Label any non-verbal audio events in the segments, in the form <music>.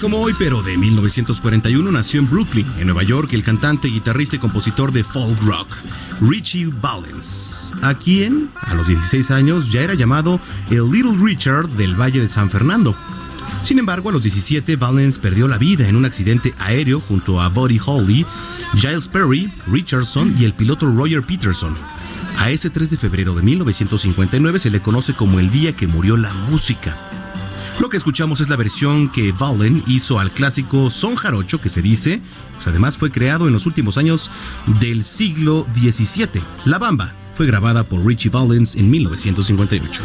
Como hoy, pero de 1941, nació en Brooklyn, en Nueva York, el cantante, guitarrista y compositor de folk rock, Richie Valens, a quien, a los 16 años, ya era llamado el Little Richard del Valle de San Fernando. Sin embargo, a los 17, Valens perdió la vida en un accidente aéreo junto a Buddy Holly, Giles Perry, Richardson y el piloto Roger Peterson. A ese 3 de febrero de 1959 se le conoce como el día que murió la música. Lo que escuchamos es la versión que Valen hizo al clásico Son Jarocho, que se dice, pues además fue creado en los últimos años del siglo XVII. La Bamba fue grabada por Richie Valens en 1958.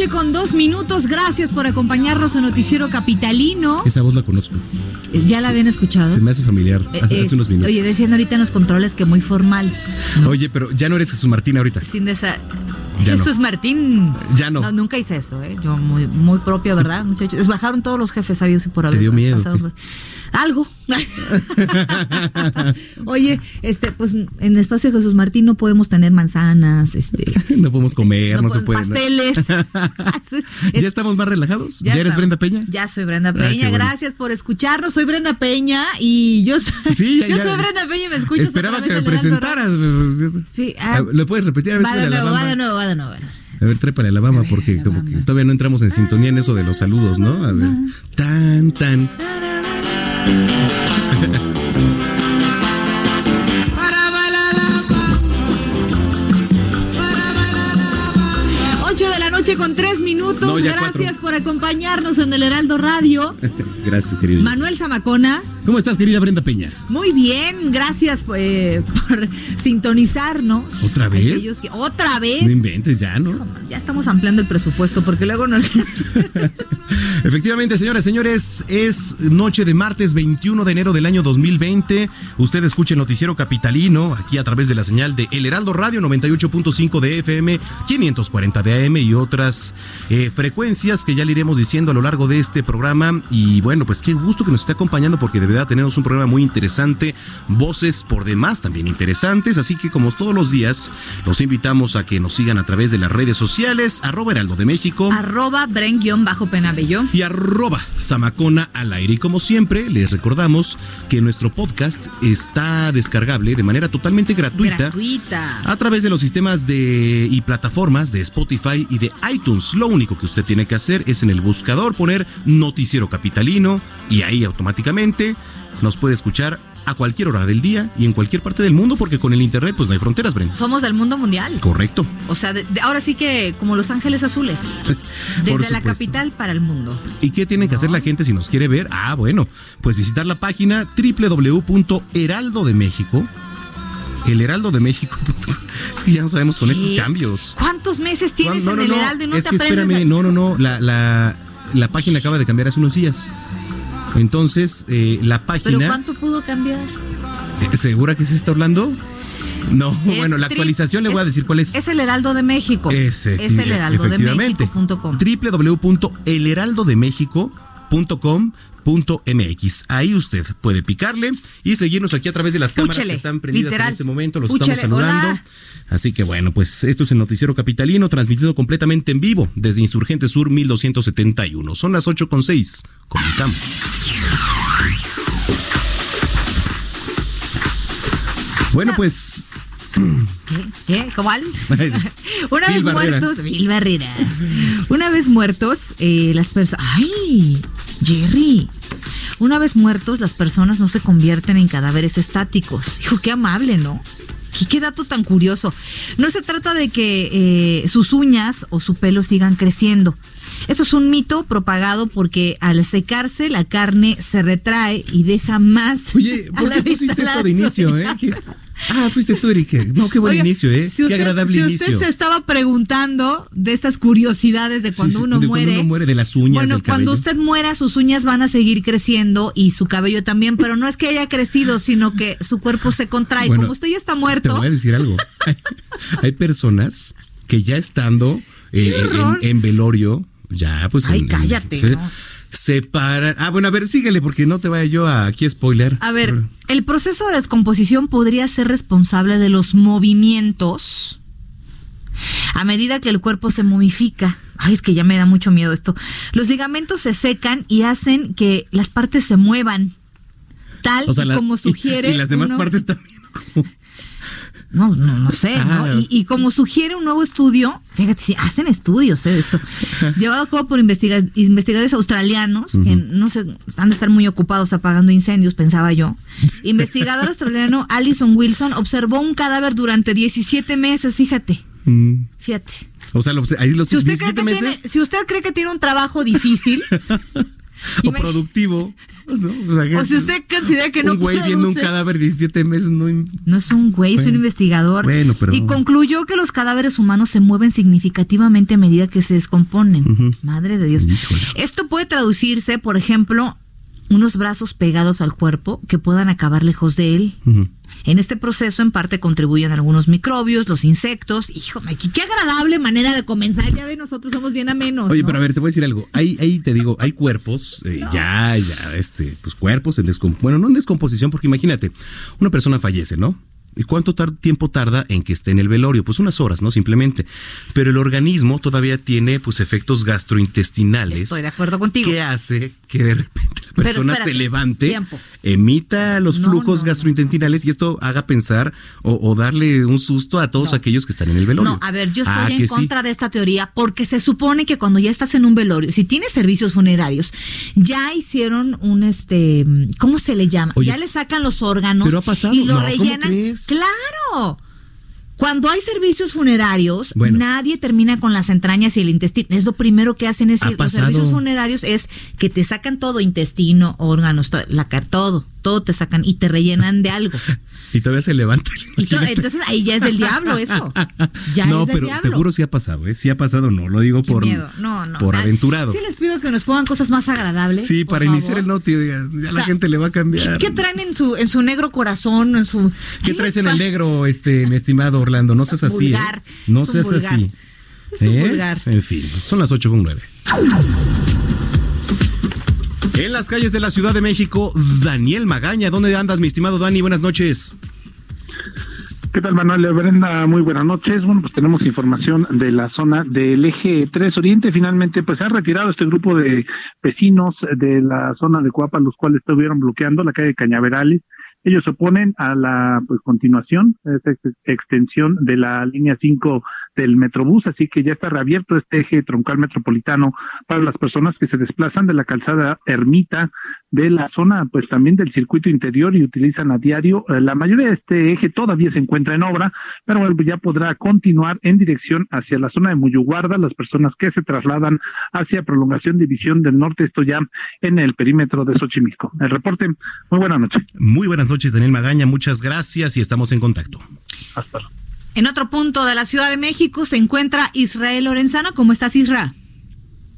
Noche con dos minutos. Gracias por acompañarnos en Noticiero Capitalino. Esa voz la conozco. ¿Ya la habían escuchado? Se me hace familiar Eh, hace es- unos minutos. Oye, decían ahorita en los controles que muy formal. Oye, pero ya no eres Jesús Martín ahorita. Sin esa. Ya no. Jesús Martín. Ya no. Nunca hice eso, ¿eh? Yo muy, muy propia, ¿verdad, muchachos? Bajaron todos los jefes sabios y por haber. dio miedo, por- Algo. <laughs> Oye, este, pues en el espacio de Jesús Martín no podemos tener manzanas, este. <laughs> No podemos comer, no, se puede. Pasteles. <laughs> ¿Ya estamos más relajados? ¿Ya, eres. Brenda Peña? Ya soy Brenda Ah, Peña. bueno. Gracias por escucharnos. Soy Brenda Peña y yo soy, Sí, ya, yo ya. soy Brenda Peña y me escuchas. Esperaba que me presentaras. Sí, ah. Ah, ¿Lo puedes repetir? A ver, Va de nuevo, va de nuevo, va de nuevo. De. A ver, trépale a la bamba porque la como que todavía no entramos en sintonía en eso de los saludos, ¿no? A ver. Tan, tan. 8 de la noche con 3 minutos. No, Gracias cuatro. por acompañarnos en el Heraldo Radio. <laughs> Gracias, querido. Manuel Zamacona. ¿Cómo estás, querida Brenda Peña? Muy bien, gracias eh, por sintonizarnos. ¿Otra vez? Que- Otra vez. No inventes ya, ¿no? Ya estamos ampliando el presupuesto porque luego no. <laughs> Efectivamente, señoras, señores, es noche de martes 21 de enero del año 2020. Usted escucha el noticiero capitalino aquí a través de la señal de El Heraldo Radio 98.5 de FM, 540 de AM y otras eh, frecuencias que ya le iremos diciendo a lo largo de este programa. Y bueno, pues qué gusto que nos esté acompañando porque de verdad tenemos un programa muy interesante, voces por demás también interesantes. Así que como todos los días, los invitamos a que nos sigan a través de las redes sociales, arroba Heraldo de México Arroba Bren-Penabello. y arroba Samacona al aire. Y como siempre, les recordamos que nuestro podcast está descargable de manera totalmente gratuita. Gratuita. A través de los sistemas de y plataformas de Spotify y de iTunes. Lo único que usted tiene que hacer es en el buscador poner Noticiero Capitalino y ahí automáticamente nos puede escuchar a cualquier hora del día y en cualquier parte del mundo porque con el internet pues no hay fronteras, Bren. Somos del mundo mundial. Correcto. O sea, de- de- ahora sí que como Los Ángeles Azules. <laughs> Desde la capital para el mundo. ¿Y qué tiene que hacer la gente si nos quiere ver? Ah, bueno, pues visitar la página www.heraldo de México. El Heraldo de México. <laughs> Es que ya no sabemos con estos ¿Qué? cambios. ¿Cuántos meses tienes No, en el Heraldo y no es te que aprendes? espérame, a- no, no, no, la, la, la página acaba de cambiar hace unos días. Entonces, eh, la ¿Pero página... cuánto pudo cambiar? Eh, ¿Segura que se está Orlando? No, Es bueno, la actualización le voy a decir cuál es. Es el Heraldo de México. Ese, es el heraldo de. México.com. www.elheraldodemexico.com.mx. Ahí usted puede picarle y seguirnos aquí a través de las cámaras Púchele, que están prendidas literal. en este momento. Los Púchele, estamos saludando. hola. Así que bueno, pues esto es el Noticiero Capitalino, transmitido completamente en vivo desde Insurgente Sur 1271. Son las 8.6. Comenzamos. Bueno, pues ¿Qué? ¿Qué? ¿Cuál? Una vez Barrera. muertos, Bill Barrera. Una vez muertos, eh, las personas. ¡Ay! Jerry. Una vez muertos, las personas no se convierten en cadáveres estáticos. Hijo, qué amable, ¿no? Qué, qué dato tan curioso. No se trata de que eh, sus uñas o su pelo sigan creciendo. Eso es un mito propagado porque al secarse la carne se retrae y deja más. Oye, <laughs> ¿por qué pusiste esto de inicio, eh? Ah, fuiste tú, Erika. No, qué buen Oiga, inicio, ¿eh? si qué agradable si inicio. usted se estaba preguntando de estas curiosidades de cuando Sí, sí, uno de muere. cuando uno muere, de las uñas, Bueno, del cuando usted muera, sus uñas van a seguir creciendo y su cabello también, pero no es que haya crecido, sino que su cuerpo se contrae. Bueno, Como usted ya está Te muerto. voy a decir algo. Hay, hay personas que ya estando eh, en, en velorio, ya pues... Ay, en- en- cállate, se, ¿no? Se paran. Ah, bueno, a ver, síguele porque no te vaya yo a aquí a spoiler. A ver, el proceso de descomposición podría ser responsable de los movimientos a medida que el cuerpo se momifica. Ay, es que ya me da mucho miedo esto. Los ligamentos se secan y hacen que las partes se muevan. Tal O sea, y la- como y- sugiere. Y, las demás uno- partes también. como- No, no, no sé, ¿no? Y, y como sugiere un nuevo estudio, fíjate, si hacen estudios ¿eh? de esto, <laughs> llevado a cabo por investiga- investigadores australianos, que no sé, han de estar muy ocupados apagando incendios, pensaba yo. <laughs> Investigador australiano Alison Wilson observó un cadáver durante 17 meses, fíjate, Mm, fíjate. o sea, lo- ahí los Si usted, cree 17 que tiene, meses si usted cree que tiene un trabajo difícil, <laughs> o productivo. ¿no? sea, o si usted considera que no Un güey viendo un cadáver 17 meses no... No es un güey, es un investigador. Bueno, pero- Y concluyó que los cadáveres humanos se mueven significativamente a medida que se descomponen. Madre de Dios. Híjole. Esto puede traducirse, por ejemplo, unos brazos pegados al cuerpo que puedan acabar lejos de él. En este proceso, en parte, contribuyen algunos microbios, los insectos. Híjole, qué, agradable manera de comenzar. Ya ve, nosotros somos bien amenos. Oye, ¿no? pero a ver, te voy a decir algo. Ahí, ahí te digo, hay cuerpos, eh, ya, ya, este, pues cuerpos en descomposición. Bueno, no en descomposición, porque imagínate, una persona fallece, ¿no? ¿Y cuánto tar- tiempo tarda en que esté en el velorio? Pues unas horas, ¿no? Simplemente. Pero el organismo todavía tiene, pues, efectos gastrointestinales. Estoy de acuerdo contigo. ¿Qué hace que de repente la persona espérate, se levante, tiempo. emita los No, flujos no, no. gastrointestinales y esto haga pensar o, o darle un susto a todos aquellos que están en el velorio? No, a ver, yo estoy Ah, en que sí. contra de esta teoría porque se supone que cuando ya estás en un velorio, si tienes servicios funerarios, ya hicieron un este, ¿cómo se le llama? Oye, ya le sacan los órganos pero ha pasado. y lo No, ¿cómo rellenan. Claro. Cuando hay servicios funerarios, Bueno. nadie termina con las entrañas y el intestino. Es lo primero que hacen es Ha. Los servicios funerarios es que te sacan todo, intestino, órganos, to- la todo, todo te sacan y te rellenan de algo. <laughs> Y todavía se levanta. Y <laughs> to- imagínate. entonces ahí ya es del diablo eso. <laughs> Ya no, es del pero diablo. seguro sí ha pasado, ¿eh? Sí ha pasado, no, lo digo Qué por, miedo. No, no. por aventurado. Sí les pido que nos pongan cosas más agradables. Sí, para iniciar el noti, ya O la gente le va a cambiar. ¿Qué, qué traen en su, en su negro corazón? En su, ¿Qué traes en el negro, este, mi estimado Orlando? No seas así. ¿eh? No seas vulgar. así. Es un ¿Eh? En fin, son las 8 con 9. En las calles de la Ciudad de México, Daniel Magaña. ¿Dónde andas, mi estimado Dani? Buenas noches. ¿Qué tal, Manuel? Brenda, muy buenas noches. Bueno, pues tenemos información de la zona del eje 3 Oriente. Finalmente, pues se ha retirado este grupo de vecinos de la zona de Coapa, los cuales estuvieron bloqueando la calle Cañaverales. Ellos se oponen a la pues, continuación, a esta ex- extensión de la línea 5 del Metrobús, así que ya está reabierto este eje troncal metropolitano para las personas que se desplazan de la calzada Ermita, de la zona, pues también del circuito interior y utilizan a diario. Eh, La mayoría de este eje todavía se encuentra en obra, pero ya podrá continuar en dirección hacia la zona de Muyuguarda, las personas que se trasladan hacia prolongación división del norte, esto ya en el perímetro de Xochimilco. El reporte, muy buena noche. Muy buenas noches, Daniel Magaña. Muchas gracias y estamos en contacto. Hasta luego. En otro punto de la Ciudad de México se encuentra Israel Lorenzano. ¿Cómo estás, Isra?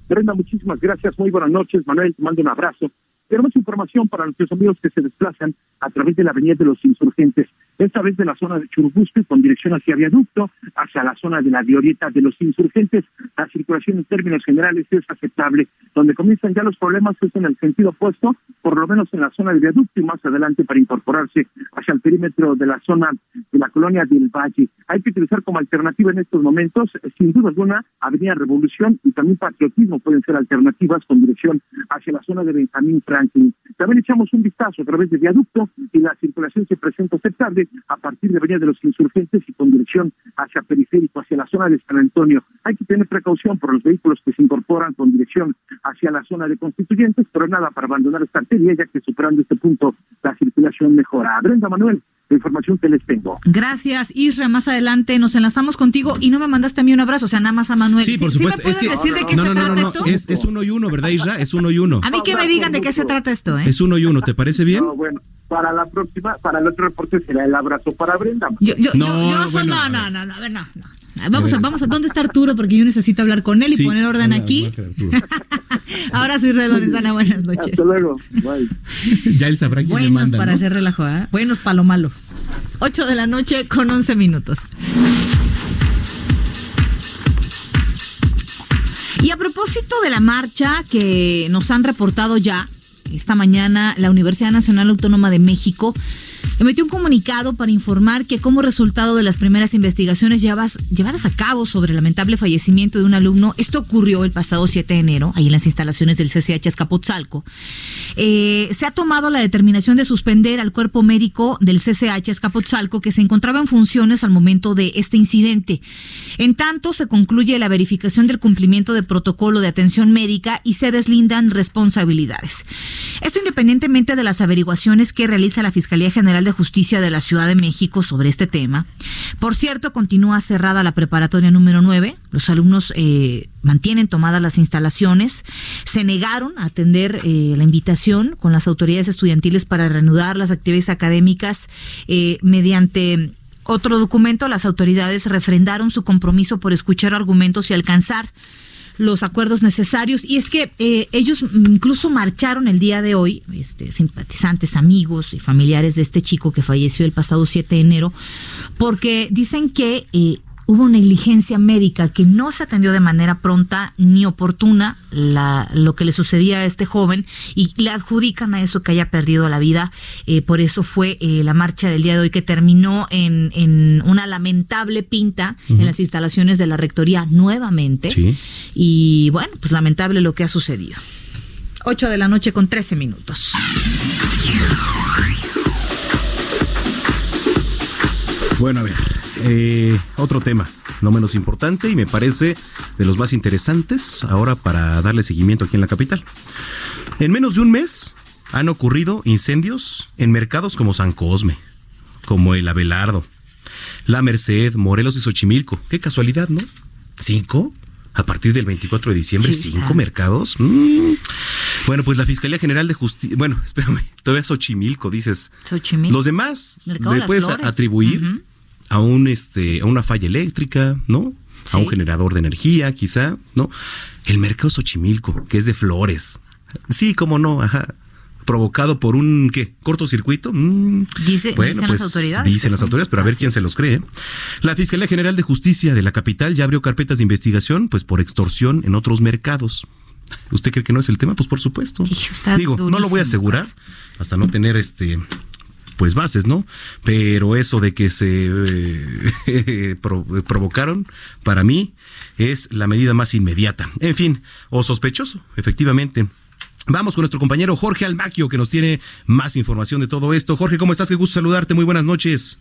Brenda, muchísimas gracias, muy buenas noches. Manuel, te mando un abrazo. Tenemos información para nuestros amigos que se desplazan a través de la Avenida de los Insurgentes, esta vez de la zona de Churubusco con dirección hacia Viaducto, hacia la zona de la Glorieta de los Insurgentes. La circulación en términos generales es aceptable. Donde comienzan ya los problemas es en el sentido opuesto, por lo menos en la zona de Viaducto y más adelante para incorporarse hacia el perímetro de la zona de la colonia del Valle. Hay que utilizar como alternativa en estos momentos, eh, sin duda alguna, Avenida Revolución y también Patriotismo pueden ser alternativas con dirección hacia la zona de Benjamín Franklin. También echamos un vistazo a través de viaducto y la circulación se presenta aceptable a partir de Avenida de los Insurgentes y con dirección hacia Periférico, hacia la zona de San Antonio. Hay que tener precaución por los vehículos que se incorporan con dirección hacia la zona de Constituyentes, pero nada para abandonar esta arteria, ya que superando este punto la circulación mejora. Brenda Manuel, la información que les tengo. Gracias, Isra. Más adelante nos enlazamos contigo y no me mandaste a mí un abrazo, o sea, nada más a Manuel. Sí, por supuesto. ¿sí me es que, decir de qué no, se no, no, trata no, esto? Es, es uno y uno, ¿verdad, Isra? Es uno y uno. A mí que me digan de qué se trata esto, ¿eh? Es uno y uno, ¿te parece bien? No, bueno, para la próxima, para el otro reporte será el abrazo para Brenda. Yo, yo, No, yo, yo soy- bueno, no, no, no, no, a ver, no, no. Vamos a, vamos a, ¿dónde está Arturo? Porque yo necesito hablar con él y Sí. poner orden Hola, aquí. <laughs> Ahora soy Red Lorenzana, buenas noches. Hasta luego. Bye. <laughs> Ya él sabrá quién le Buenos manda, para ¿no? hacer relajo, ¿eh? Buenos para lo malo. 8 de la noche con 11 minutos. Y a propósito de la marcha que nos han reportado ya, esta mañana la Universidad Nacional Autónoma de México emitió un comunicado para informar que como resultado de las primeras investigaciones llevas- llevadas a cabo sobre el lamentable fallecimiento de un alumno, esto ocurrió el pasado 7 de enero, ahí en las instalaciones del CCH Escapotzalco, eh, se ha tomado la determinación de suspender al cuerpo médico del CCH Escapotzalco que se encontraba en funciones al momento de este incidente. En tanto, se concluye la verificación del cumplimiento de protocolo de atención médica y se deslindan responsabilidades. Esto independientemente de las averiguaciones que realiza la Fiscalía General de Justicia de la Ciudad de México sobre este tema. Por cierto, continúa cerrada la preparatoria número 9. Los alumnos eh, mantienen tomadas las instalaciones. Se negaron a atender eh, la invitación con las autoridades estudiantiles para reanudar las actividades académicas eh, mediante otro documento. Las autoridades refrendaron su compromiso por escuchar argumentos y alcanzar los acuerdos necesarios. Y es que eh, ellos incluso marcharon el día de hoy, este, simpatizantes, amigos y familiares de este chico que falleció el pasado 7 de enero, porque dicen que eh, hubo negligencia médica, que no se atendió de manera pronta ni oportuna la, lo que le sucedía a este joven y le adjudican a eso que haya perdido la vida. Eh, por eso fue eh, la marcha del día de hoy que terminó en, en una lamentable pinta en las instalaciones de la rectoría nuevamente. Sí. Y bueno, pues lamentable lo que ha sucedido. 8 de la noche con 13 minutos. Bueno, a ver, eh, otro tema, no menos importante y me parece de los más interesantes ahora para darle seguimiento aquí en la capital. En menos de un mes han ocurrido incendios en mercados como San Cosme, como el Abelardo, La Merced, Morelos y Xochimilco. Qué casualidad, ¿no? ¿Cinco? A partir del 24 de diciembre, cinco mercados. Mm. Bueno, pues la Fiscalía General de Justicia, bueno, <laughs> espérame, todavía Xochimilco, dices. Xochimilco. Los demás Mercado le puedes Flores. atribuir Ujú. A un este a una falla eléctrica, ¿no? A un generador de energía, quizá, ¿no? El mercado Xochimilco, que es de flores. Sí, cómo no, ajá. Provocado por un ¿qué? cortocircuito. Mm, Dice- dicen las autoridades, Dicen las autoridades, pero a ver quién se los cree. La Fiscalía General de Justicia de la capital ya abrió carpetas de investigación, pues por extorsión en otros mercados. ¿Usted cree que no es el tema? Pues por supuesto. Digo, no lo voy a asegurar hasta no tener este pues bases, ¿no? Pero eso de que se eh, <laughs> pro- provocaron, para mí, es la medida más inmediata. En fin, o sospechoso, efectivamente. Vamos con nuestro compañero Jorge Almaquio, que nos tiene más información de todo esto. Jorge, ¿cómo estás? Qué gusto saludarte. Muy buenas noches.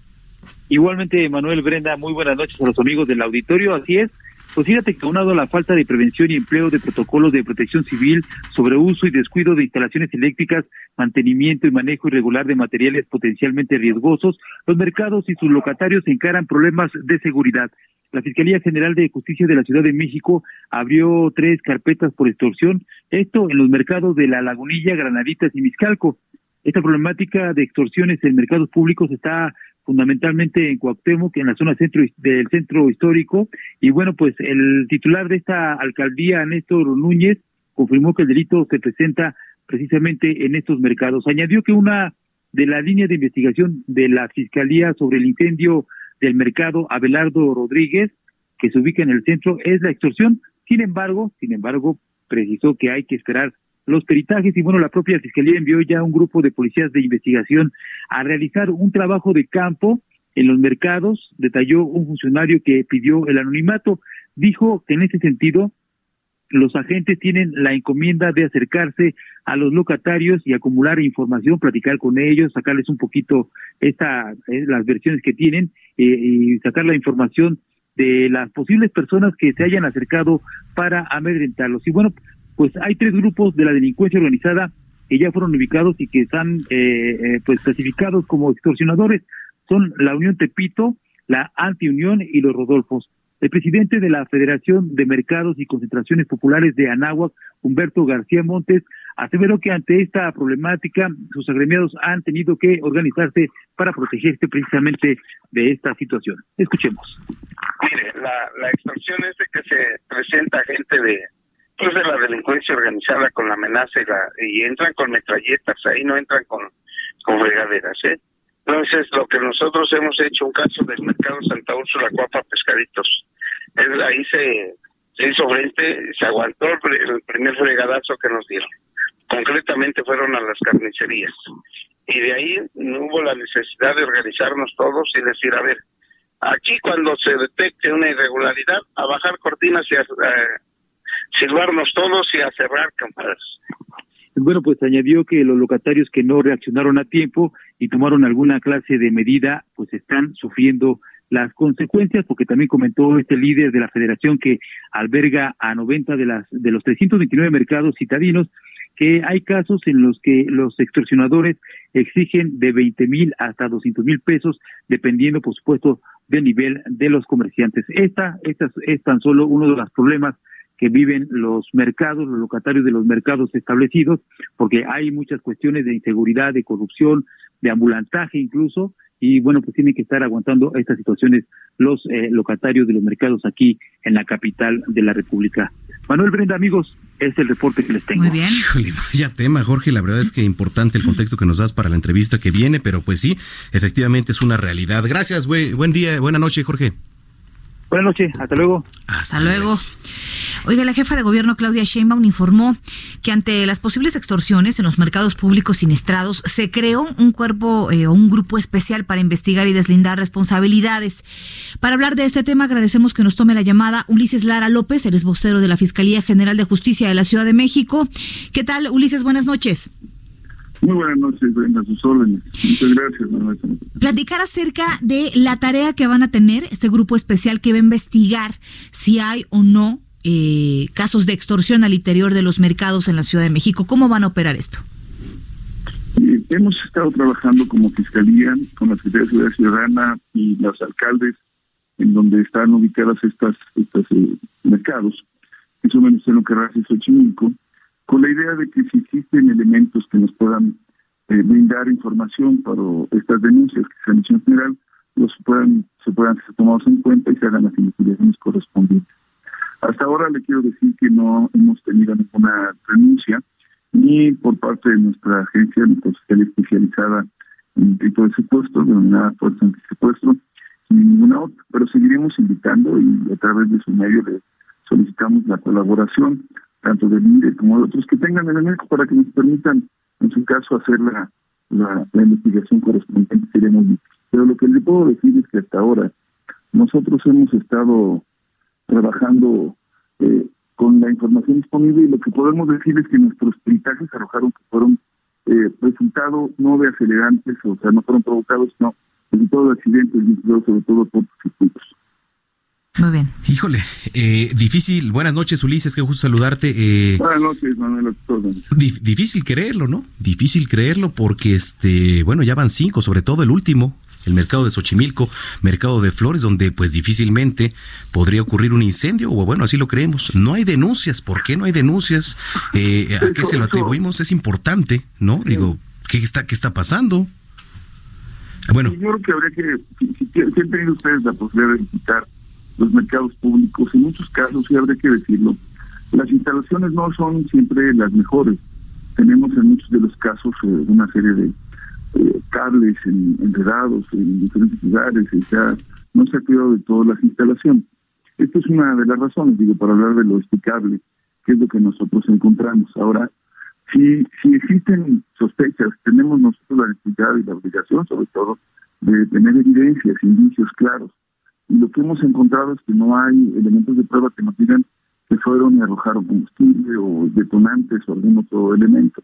Igualmente, Manuel Brenda, muy buenas noches a los amigos del auditorio. Así es, pues fíjate que aunado a la falta de prevención y empleo de protocolos de protección civil sobre uso y descuido de instalaciones eléctricas, mantenimiento y manejo irregular de materiales potencialmente riesgosos, los mercados y sus locatarios encaran problemas de seguridad. La Fiscalía General de Justicia de la Ciudad de México abrió tres carpetas por extorsión, esto en los mercados de La Lagunilla, Granaditas y Miscalco. Esta problemática de extorsiones en mercados públicos está fundamentalmente en Cuauhtémoc, en la zona centro del centro histórico. Y bueno, pues el titular de esta alcaldía, Néstor Núñez, confirmó que el delito se presenta precisamente en estos mercados. Añadió que una de las líneas de investigación de la Fiscalía sobre el incendio del mercado Abelardo Rodríguez, que se ubica en el centro, es la extorsión. Sin embargo, sin embargo, precisó que hay que esperar los peritajes y bueno, la propia Fiscalía envió ya un grupo de policías de investigación a realizar un trabajo de campo en los mercados, detalló un funcionario que pidió el anonimato, dijo que en ese sentido los agentes tienen la encomienda de acercarse a los locatarios y acumular información, platicar con ellos, sacarles un poquito esta, eh, las versiones que tienen eh, y sacar la información de las posibles personas que se hayan acercado para amedrentarlos. Y bueno, pues hay tres grupos de la delincuencia organizada que ya fueron ubicados y que están eh, eh, pues clasificados como extorsionadores. Son la Unión Tepito, la Antiunión y los Rodolfos. El presidente de la Federación de Mercados y Concentraciones Populares de Anáhuac, Humberto García Montes, aseveró que ante esta problemática sus agremiados han tenido que organizarse para protegerse precisamente de esta situación. Escuchemos. Mire, la, la extorsión es de que se presenta gente de pues de la delincuencia organizada con la amenaza y, la, y entran con metralletas, ahí no entran con, con regaderas, ¿eh? Entonces, lo que nosotros hemos hecho, un caso del mercado Santa Úrsula, Cuapa Pescaditos, es, ahí se, se hizo frente, se aguantó el, el primer fregadazo que nos dieron. Concretamente fueron a las carnicerías. Y de ahí no hubo la necesidad de organizarnos todos y decir, a ver, aquí cuando se detecte una irregularidad, a bajar cortinas y a, a silbarnos todos y a cerrar campanas. Bueno, pues añadió que los locatarios que no reaccionaron a tiempo y tomaron alguna clase de medida, pues están sufriendo las consecuencias, porque también comentó este líder de la federación que alberga a 90 de las de los 329 mercados citadinos que hay casos en los que los extorsionadores exigen de 20 mil hasta 200 mil pesos, dependiendo, por supuesto, del nivel de los comerciantes. Esta, esta es tan solo uno de los problemas que viven los mercados, los locatarios de los mercados establecidos, porque hay muchas cuestiones de inseguridad, de corrupción, de ambulantaje incluso, y bueno, pues tienen que estar aguantando estas situaciones los eh, locatarios de los mercados aquí en la capital de la República. Manuel Brenda, amigos, es el reporte que les tengo. Muy bien. Híjole, vaya tema, Jorge. La verdad es que importante el contexto que nos das para la entrevista que viene, pero pues sí, efectivamente es una realidad. Gracias, güey. Buen día, buena noche, Jorge. Buenas noches, hasta luego. Hasta luego. Oiga, la jefa de gobierno Claudia Sheinbaum informó que ante las posibles extorsiones en los mercados públicos siniestrados se creó un cuerpo eh, o un grupo especial para investigar y deslindar responsabilidades. Para hablar de este tema agradecemos que nos tome la llamada Ulises Lara López, eres vocero de la Fiscalía General de Justicia de la Ciudad de México. ¿Qué tal, Ulises? Buenas noches. Muy buenas noches, Brenda, a sus órdenes. Muchas gracias, Manuel. Platicar acerca de la tarea que van a tener este grupo especial que va a investigar si hay o no eh, casos de extorsión al interior de los mercados en la Ciudad de México. ¿Cómo van a operar esto? Eh, hemos estado trabajando como Fiscalía con la Secretaría de Seguridad Ciudadana y los alcaldes en donde están ubicadas estas, estos eh, mercados, que son Venustiano Carranza y Xochimilco, con la idea de que si existen elementos que nos puedan eh, brindar información para estas denuncias que se han hecho en general, los puedan, se puedan ser tomados en cuenta y se hagan las investigaciones correspondientes. Hasta ahora le quiero decir que no hemos tenido ninguna denuncia, ni por parte de nuestra agencia, nuestra fiscalía especializada en tipo de secuestro, denominada Fuerza Antisecuestro, ni ninguna otra, pero seguiremos invitando y a través de su medio le solicitamos la colaboración, tanto del INDE como de otros que tengan elementos para que nos permitan, en su caso, hacer la, la, la investigación correspondiente, seremos Pero lo que le puedo decir es que hasta ahora nosotros hemos estado trabajando eh, con la información disponible y lo que podemos decir es que nuestros peritajes arrojaron que fueron eh, resultado no de acelerantes, o sea, no fueron provocados, no, resultado de accidentes sobre todo por circuitos. Muy bien. Híjole, eh, difícil. Buenas noches, Ulises, qué gusto saludarte. Eh, Buenas noches, Manuel. di- difícil creerlo, ¿no? Difícil creerlo porque, este, bueno, ya van cinco, sobre todo el último, el mercado de Xochimilco, mercado de flores, donde pues difícilmente podría ocurrir un incendio, o bueno, así lo creemos. No hay denuncias. ¿Por qué no hay denuncias? Eh, ¿A qué se lo atribuimos? Es importante, ¿no? Digo, ¿qué está, qué está pasando? Bueno. Yo creo que habría que, si, si, si han tenido ustedes la posibilidad de visitar los mercados públicos, en muchos casos, sí habría que decirlo, las instalaciones no son siempre las mejores. Tenemos en muchos de los casos eh, una serie de eh, cables en- enredados en diferentes lugares, y ya no se ha cuidado de todas las instalaciones. Esta es una de las razones, digo, para hablar de lo explicable, que es lo que nosotros encontramos. Ahora, si, si existen sospechas, tenemos nosotros la necesidad y la obligación, sobre todo, de tener evidencias, indicios claros. Y lo que hemos encontrado es que no hay elementos de prueba que nos digan que fueron y arrojaron combustible o detonantes o algún otro elemento.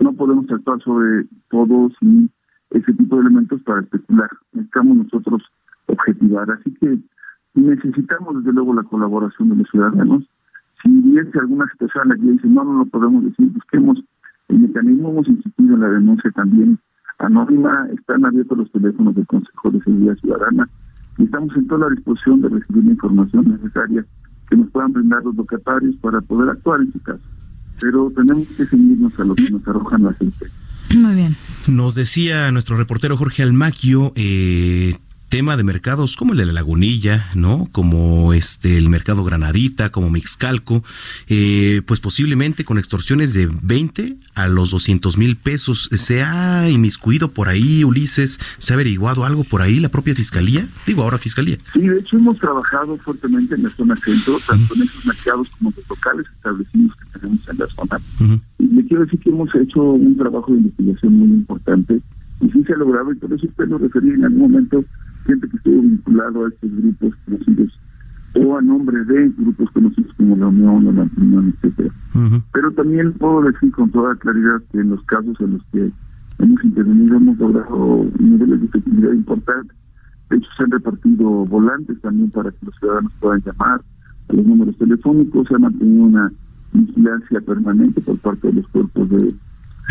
No podemos actuar sobre todo sin ese tipo de elementos para especular. Necesitamos nosotros objetivar. Así que necesitamos desde luego la colaboración de los ciudadanos. Si hubiese alguna situación en la que dicen no, no lo podemos decir, busquemos el mecanismo, hemos insistido en la denuncia también anónima, están abiertos los teléfonos del Consejo de Seguridad Ciudadana y estamos en toda la disposición de recibir la información necesaria que nos puedan brindar los locatarios para poder actuar en su caso. Pero tenemos que ceñirnos a lo que nos arrojan la gente. Muy bien. Nos decía nuestro reportero Jorge Almaquio, eh, tema de mercados como el de la Lagunilla, ¿no? Como este el mercado Granadita, como Mixcalco, eh, pues posiblemente con extorsiones de 20 a los 200 mil pesos. ¿Se ha inmiscuido por ahí, Ulises? ¿Se ha averiguado algo por ahí la propia fiscalía? Digo, ahora fiscalía. Sí, de hecho hemos trabajado fuertemente en la zona centro, tanto en esos mercados como en los locales establecidos que tenemos en la zona. Y le quiero decir que hemos hecho un trabajo de investigación muy importante y sí se ha logrado, y por eso usted lo refería en algún momento, gente que estuvo vinculado a estos grupos conocidos o a nombre de grupos conocidos como la Unión o la Unión, etcétera. Ujú. Pero también puedo decir con toda claridad que en los casos en los que hemos intervenido hemos logrado niveles de efectividad importantes. De hecho, se han repartido volantes también para que los ciudadanos puedan llamar a los números telefónicos. Se ha mantenido una vigilancia permanente por parte de los cuerpos de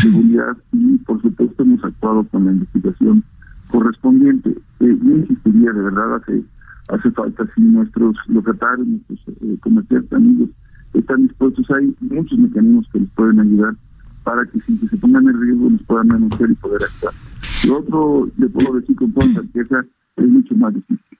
seguridad y, por supuesto, hemos actuado con la investigación correspondiente. Eh, yo insistiría, de verdad, hace, hace falta si nuestros locatarios, nuestros eh, comerciantes amigos están dispuestos, hay muchos mecanismos que les pueden ayudar para que sin que se pongan en riesgo nos puedan denunciar y poder actuar. Lo otro, le puedo decir con toda certeza, es mucho más difícil.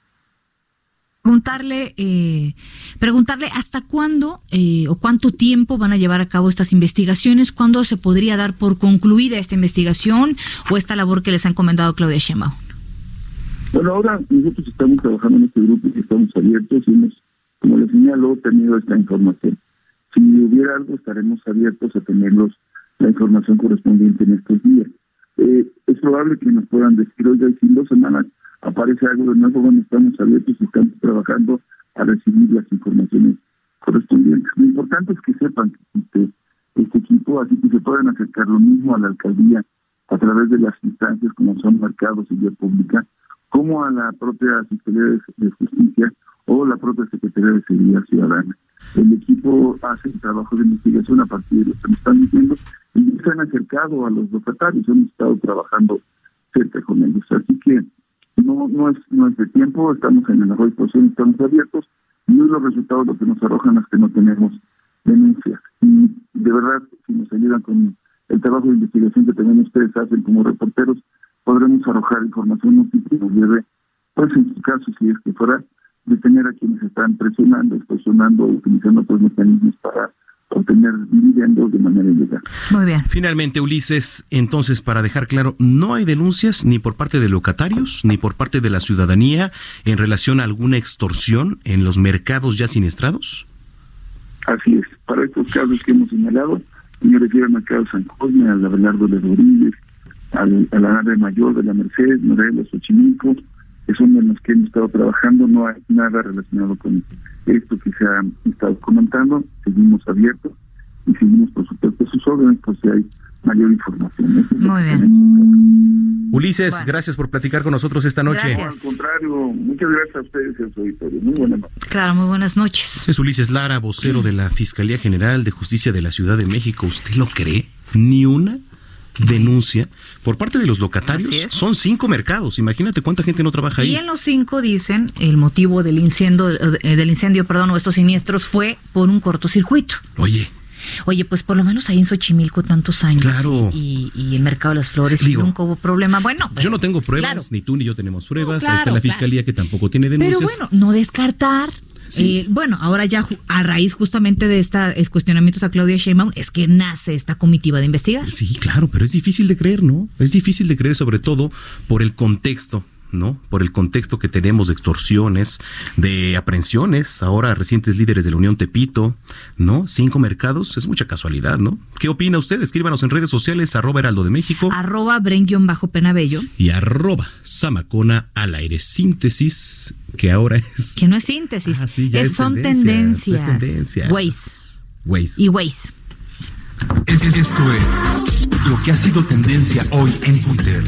Preguntarle, eh, preguntarle hasta cuándo eh, o cuánto tiempo van a llevar a cabo estas investigaciones, cuándo se podría dar por concluida esta investigación o esta labor que les ha encomendado Claudia Sheinbaum. Bueno, ahora nosotros estamos trabajando en este grupo y estamos abiertos y hemos, como les señalo, tenido esta información. Si hubiera algo, estaremos abiertos a tenerlos la información correspondiente en estos días. Eh, es probable que nos puedan decir, oiga, en dos semanas aparece algo de nuevo, bueno, estamos abiertos y estamos trabajando a recibir las informaciones correspondientes. Lo importante es que sepan que existe este equipo, así que se pueden acercar lo mismo a la alcaldía a través de las instancias como son mercados y vía pública, como a la propia Fiscalía de, Justicia o la propia Secretaría de Seguridad Ciudadana. El equipo hace el trabajo de investigación a partir de lo que me están diciendo y se han acercado a los locatarios, hemos estado trabajando cerca con ellos. Así que no no es no es de tiempo, estamos en la mejor disposición, estamos abiertos y hoy los resultados lo que nos arrojan es que no tenemos denuncias. Y de verdad, si nos ayudan con el trabajo de investigación que también ustedes hacen como reporteros, podremos arrojar información útil que nos lleve, pues en su caso, si es que fuera, detener a quienes están presionando, extorsionando, utilizando otros mecanismos para obtener dividendos de manera ilegal. Muy bien. Finalmente, Ulises, entonces, para dejar claro, no hay denuncias ni por parte de locatarios ni por parte de la ciudadanía en relación a alguna extorsión en los mercados ya siniestrados. Así es, para estos casos que hemos señalado, me refiero al mercado San Cosme, al Abelardo de Rodríguez, al, a la nave mayor de la Merced, Morelos, Xochimilco, que son en los que hemos estado trabajando, no hay nada relacionado con esto que se ha estado comentando, seguimos abiertos y seguimos, por supuesto, sus órdenes, pues si hay mayor información. Es Muy bien. Ulises, Bueno. gracias por platicar con nosotros esta noche. Gracias. Al contrario, muchas gracias a ustedes y a su auditorio. Muy buenas noches. Claro, muy buenas noches. Es Ulises Lara, vocero de la Fiscalía General de Justicia de la Ciudad de México. ¿Usted lo cree? Ni una denuncia por parte de los locatarios. Son cinco mercados. Imagínate cuánta gente no trabaja Y ahí. en los cinco dicen el motivo del incendio, eh, del incendio, perdón, o estos siniestros fue por un cortocircuito. Oye, Oye, pues por lo menos ahí en Xochimilco tantos años. Claro. Y, y el mercado de las flores y Digo, nunca hubo problema. Bueno, Yo no tengo pruebas, claro. ni tú ni yo tenemos pruebas. No, Ahí está la fiscalía que tampoco tiene Pero denuncias. bueno, no descartar. Sí. eh, bueno, ahora ya a raíz justamente de estos cuestionamientos a Claudia Sheinbaum es que nace esta comitiva de investigar. Sí, claro, pero es difícil de creer, ¿no? Es difícil de creer, sobre todo por el contexto. ¿No? Por el contexto que tenemos de extorsiones, de aprehensiones, ahora recientes líderes de la Unión Tepito, ¿no? Cinco mercados, es mucha casualidad, ¿no? ¿Qué opina usted? Escríbanos en redes sociales, arroba heraldo de México Arroba Bren-Penabello, y arroba Samacona al aire. Síntesis, que ahora es... que no es síntesis, Ah, sí, ya es- es son tendencias, tendencias. es tendencia. Waze Waze. y Waze. Es- Esto es lo que ha sido tendencia hoy en Twitter.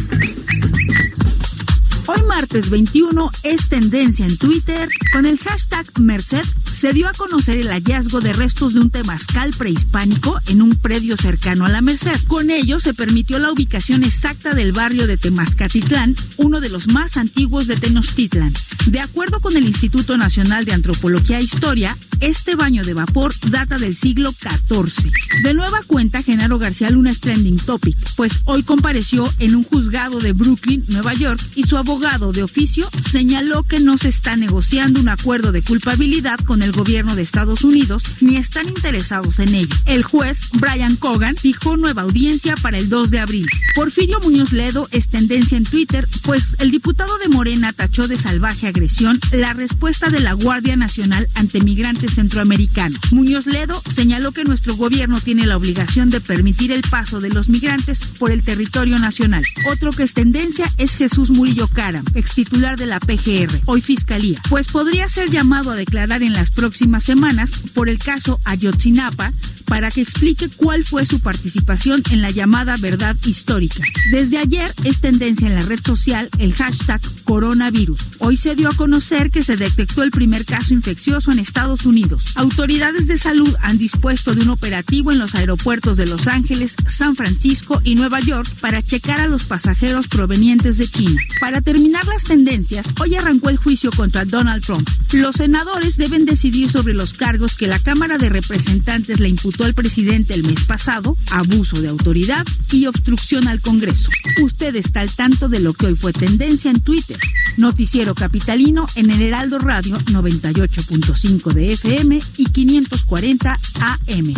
Hoy martes 21 es tendencia en Twitter. Con el hashtag Merced se dio a conocer el hallazgo de restos de un temazcal prehispánico en un predio cercano a la Merced. Con ello se permitió la ubicación exacta del barrio de Temazcatitlán, uno de los más antiguos de Tenochtitlan. De acuerdo con el Instituto Nacional de Antropología e Historia, este baño de vapor data del siglo XIV. De nueva cuenta, Genaro García Luna es trending topic, pues hoy compareció en un juzgado de Brooklyn, Nueva York, y su abogado de oficio señaló que no se está negociando un acuerdo de culpabilidad con el gobierno de Estados Unidos, ni están interesados en ello. El juez, Brian Cogan, fijó nueva audiencia para el 2 de abril. Porfirio Muñoz Ledo es tendencia en Twitter, pues el diputado de Morena tachó de salvaje agresión la respuesta de la Guardia Nacional ante migrantes centroamericanos. Muñoz Ledo señaló que nuestro gobierno tiene la obligación de permitir el paso de los migrantes por el territorio nacional. Otro que es tendencia es Jesús Murillo Caram, ex titular de la PGR, hoy Fiscalía, pues podría ser llamado a declarar en las próximas semanas por el caso Ayotzinapa para que explique cuál fue su participación en la llamada verdad histórica. Desde ayer es tendencia en la red social el hashtag coronavirus. Hoy se dio a conocer que se detectó el primer caso infeccioso en Estados Unidos. Autoridades de salud han dispuesto de un operativo en los aeropuertos de Los Ángeles, San Francisco y Nueva York para checar a los pasajeros provenientes de China. Para terminar las tendencias, hoy arrancó el juicio contra Donald Trump. Los senadores deben decidir sobre los cargos que la Cámara de Representantes le imputó al presidente el mes pasado, abuso de autoridad y obstrucción al Congreso. Usted está al tanto de lo que hoy fue tendencia en Twitter. Noticiero Capitalino en el Heraldo Radio 98.5 de FM y 540 AM.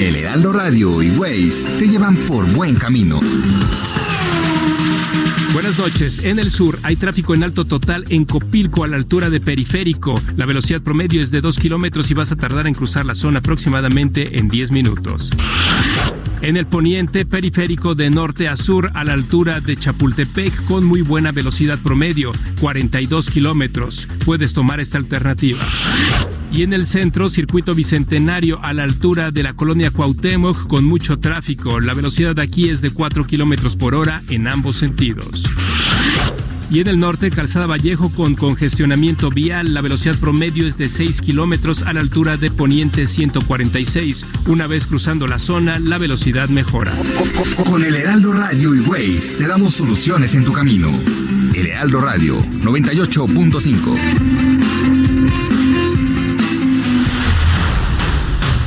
El Heraldo Radio y Waze te llevan por buen camino. Buenas noches. En el sur hay tráfico en alto total en Copilco a la altura de Periférico. La velocidad promedio es de 2 kilómetros y vas a tardar en cruzar la zona aproximadamente en 10 minutos. En el poniente periférico de norte a sur a la altura de Chapultepec con muy buena velocidad promedio, 42 kilómetros. Puedes tomar esta alternativa. Y en el centro, circuito bicentenario a la altura de la colonia Cuauhtémoc con mucho tráfico. La velocidad aquí es de 4 kilómetros por hora en ambos sentidos. Y en el norte, Calzada Vallejo con congestionamiento vial, la velocidad promedio es de 6 kilómetros a la altura de Poniente 146. Una vez cruzando la zona, la velocidad mejora. Con el Heraldo Radio y Waze te damos soluciones en tu camino. El Heraldo Radio 98.5.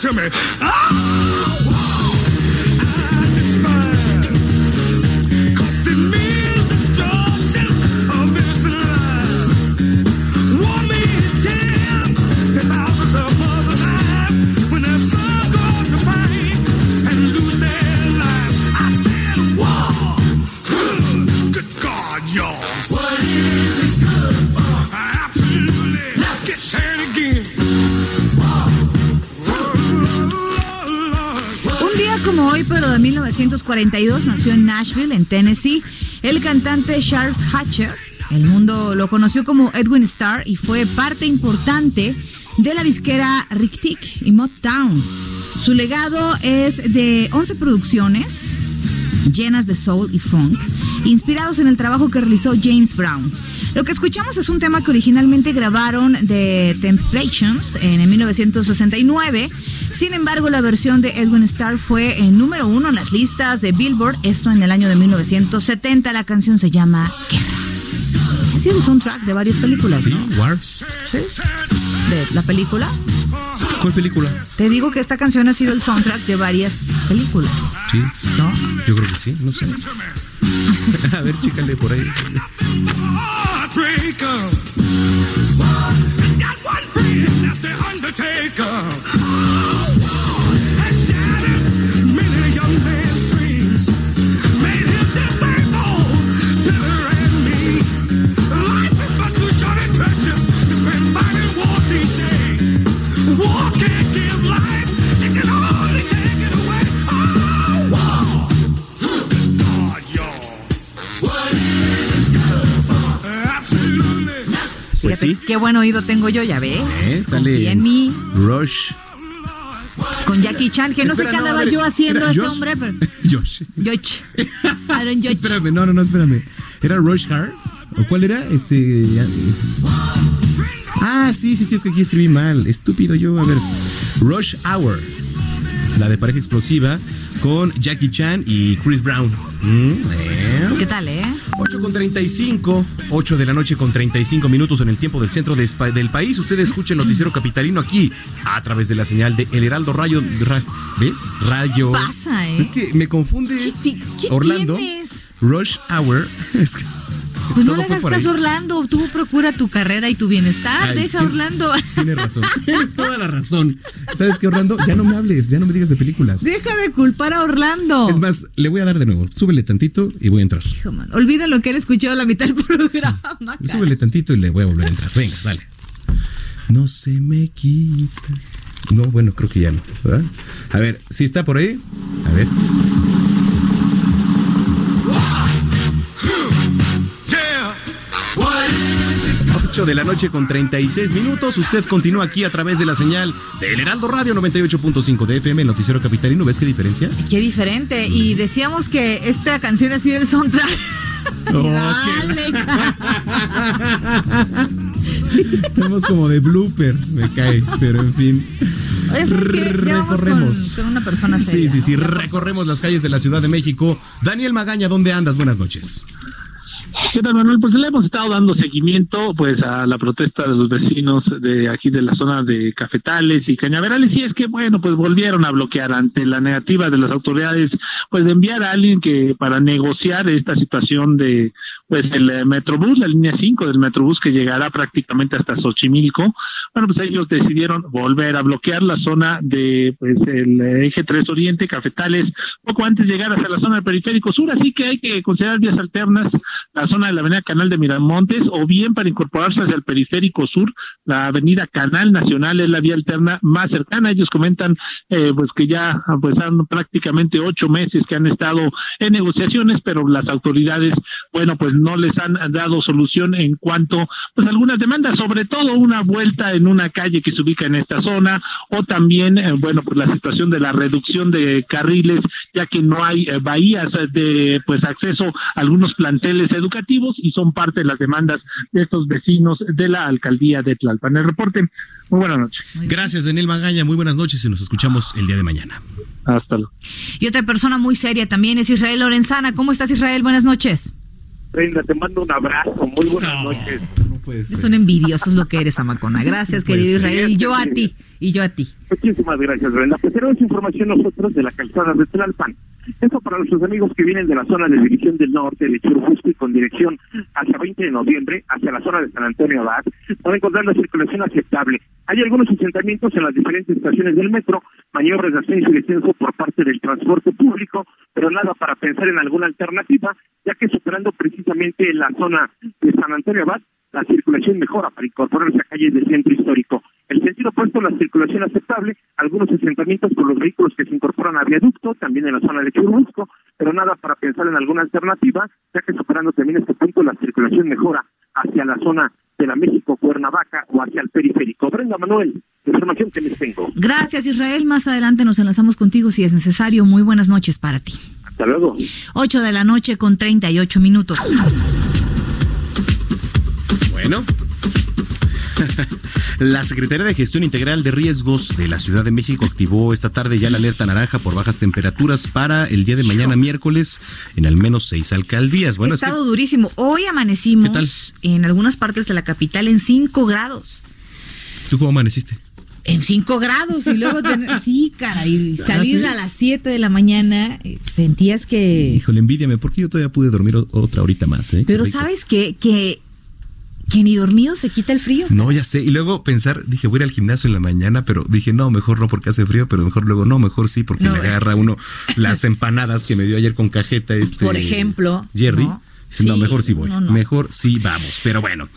To me. Oh, 1942, nació en Nashville, en Tennessee, el cantante Charles Hatcher, El mundo lo conoció como Edwin Starr y fue parte importante de la disquera Rick Tick y Motown. Su legado es de 11 producciones llenas de soul y funk, inspirados en el trabajo que realizó James Brown. Lo que escuchamos es un tema que originalmente grabaron de Temptations en 1969. Sin embargo, la versión de Edwin Starr fue en número uno en las listas de Billboard, esto en el año de 1970. La canción se llama Guerra. Ha sido un soundtrack de varias películas, Sí, ¿no? War. Sí. De la película. ¿Cuál película? Te digo que esta canción ha sido el soundtrack de varias películas. Sí. ¿No? Yo creo que sí, no sé. <laughs> <laughs> A ver, chécale por ahí. Heartbreaker. Got one friend, that's the Undertaker. Has Pues Fíjate sí. qué buen oído tengo yo, ya ves. ¿eh? Sale en mí. Rush. Con Jackie Chan, que no sé qué no, andaba a yo haciendo ese Josh. hombre, pero. <laughs> Josh. Aaron <laughs> George. Espérame, no, no, no, espérame. ¿Era Rush Hard? ¿O cuál era? Este. Ah, sí, sí, sí, es que aquí escribí mal. Estúpido yo. A ver. Rush Hour. La de pareja explosiva con Jackie Chan y Chris Brown. Mm, ¿eh? ¿Qué tal, eh? 8 con 35, 8 de la noche con 35 minutos en el tiempo del centro de del país. Usted escucha el noticiero capitalino aquí a través de la señal de El Heraldo Rayo. Ra- ¿Ves? Rayo. pasa, eh? Es que me confunde ¿Qué Orlando. tienes? Rush Hour. <laughs> Es que <laughs> Pues no le hagas caso Orlando. Tú procura tu carrera y tu bienestar. Ay, Deja Orlando. <laughs> Tienes razón. <laughs> Tienes toda la razón. ¿Sabes qué, Orlando? Ya no me hables, ya no me digas de películas. Deja de culpar a Orlando. Es más, le voy a dar de nuevo. Súbele tantito y voy a entrar. Hijo, man, Olvida lo que él escuchado la mitad del programa. cara. Súbele tantito y le voy a volver a entrar. Venga, dale. No se me quita. No, bueno, creo que ya no. ¿verdad? A ver, si está por ahí. A ver. 8 de la noche con 36 minutos. Usted continúa aquí a través de la señal del Heraldo Radio 98.5 de FM, el noticiero capitalino. ¿Ves qué diferencia? Qué diferente. Y decíamos que esta canción ha sido el soundtrack. <laughs> Oh, Dale, <laughs> Estamos como de blooper, me cae, pero en fin. Ya vamos Recorremos. Con, con una persona Sí, sí, sí, ¿no? recorremos las calles de la Ciudad de México. Daniel Magaña, ¿dónde andas? Buenas noches. ¿Qué tal, Manuel? Pues le hemos estado dando seguimiento pues a la protesta de los vecinos de aquí de la zona de Cafetales y Cañaverales y es que bueno, pues volvieron a bloquear ante la negativa de las autoridades pues de enviar a alguien que para negociar esta situación de pues el eh, Metrobús, la línea 5 del Metrobús que llegará prácticamente hasta Xochimilco. Bueno, pues ellos decidieron volver a bloquear la zona de pues el eh, eje 3 Oriente, Cafetales, poco antes de llegar hasta la zona del periférico sur, así que hay que considerar vías alternas la zona de la avenida Canal de Miramontes o bien para incorporarse hacia el periférico sur, la avenida Canal Nacional es la vía alterna más cercana. Ellos comentan eh, pues que ya pues han prácticamente ocho meses que han estado en negociaciones, pero las autoridades, bueno, pues no les han dado solución en cuanto pues algunas demandas, sobre todo una vuelta en una calle que se ubica en esta zona o también, eh, bueno, pues la situación de la reducción de carriles, ya que no hay eh, bahías de pues acceso a algunos planteles educativos y son parte de las demandas de estos vecinos de la alcaldía de Tlalpan. El reporte, muy buenas noches. Gracias, Daniel Magaña. Muy buenas noches y nos escuchamos el día de mañana. Hasta luego. Y otra persona muy seria también es Israel Lorenzana. ¿Cómo estás, Israel? Buenas noches. Brenda, te mando un abrazo. Muy buenas noches. Es un envidioso, es lo que eres, Amacona. Gracias, querido. Israel. Y yo a ti. Y yo a ti. Muchísimas gracias, Brenda. Pues tenemos información nosotros de la calzada de Tlalpan. Esto para nuestros amigos que vienen de la zona de división del norte, de Churubusco y con dirección hacia 20 de noviembre, hacia la zona de San Antonio Abad, van a encontrar la circulación aceptable. Hay algunos asentamientos en las diferentes estaciones del metro, maniobras de ascenso y descenso por parte del transporte público, pero nada para pensar en alguna alternativa, ya que superando precisamente la zona de San Antonio Abad, la circulación mejora para incorporarse a calles del centro histórico. El sentido opuesto, la circulación aceptable, algunos asentamientos con los vehículos que se incorporan a viaducto, también en la zona de Churubusco, pero nada para pensar en alguna alternativa, ya que superando también este punto la circulación mejora hacia la zona de la México Cuernavaca o hacia el periférico. Brenda Manuel, información que les tengo. Gracias, Israel. Más adelante nos enlazamos contigo si es necesario. Muy buenas noches para ti. Hasta luego. 8 de la noche con 38 minutos. Bueno. <laughs> La Secretaría de Gestión Integral de Riesgos de la Ciudad de México activó esta tarde ya la alerta naranja por bajas temperaturas para el día de mañana miércoles en al menos seis alcaldías. Bueno, ha estado durísimo. Hoy amanecimos en algunas partes de la capital en 5 grados. ¿Tú cómo amaneciste? En 5 grados y luego tener, <laughs> sí, cara, y salir a las 7 de la mañana, eh, sentías que... Híjole, envídiame, porque yo todavía pude dormir otra horita más, ¿eh? Pero ¿sabes qué? Que que ni dormido se quita el frío. No, ya sé. Y luego pensar, dije, voy a ir al gimnasio en la mañana, pero dije, no, mejor no porque hace frío, pero mejor luego no, mejor sí porque le agarra uno <laughs> las empanadas que me dio ayer con cajeta este. Por ejemplo. Jerry. ¿no? mejor sí voy. mejor sí vamos. Pero bueno,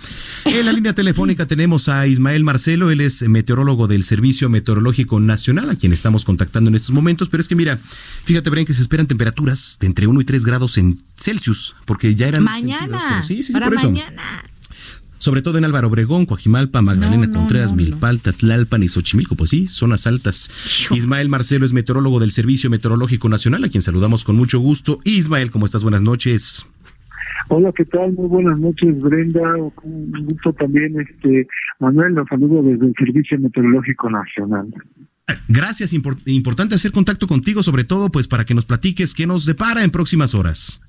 en la línea telefónica tenemos a Ismael Marcelo. Él es meteorólogo del Servicio Meteorológico Nacional, a quien estamos contactando en estos momentos. Pero es que mira, fíjate, Brian, que se esperan temperaturas de entre 1 y 3 grados en Celsius, porque ya eran. Mañana. sí, sí, para mañana sobre todo en Álvaro Obregón, Coajimalpa, Magdalena Contreras, Milpalta, Tlalpan y Xochimilco. Pues sí, zonas altas. Ismael Marcelo es meteorólogo del Servicio Meteorológico Nacional, a quien saludamos con mucho gusto. Ismael, ¿cómo estás? Buenas noches. Hola, ¿qué tal? Muy buenas noches, Brenda. Un gusto también, este Manuel, los saludo desde el Servicio Meteorológico Nacional. Gracias, importante hacer contacto contigo, sobre todo pues para que nos platiques qué nos depara en próximas horas.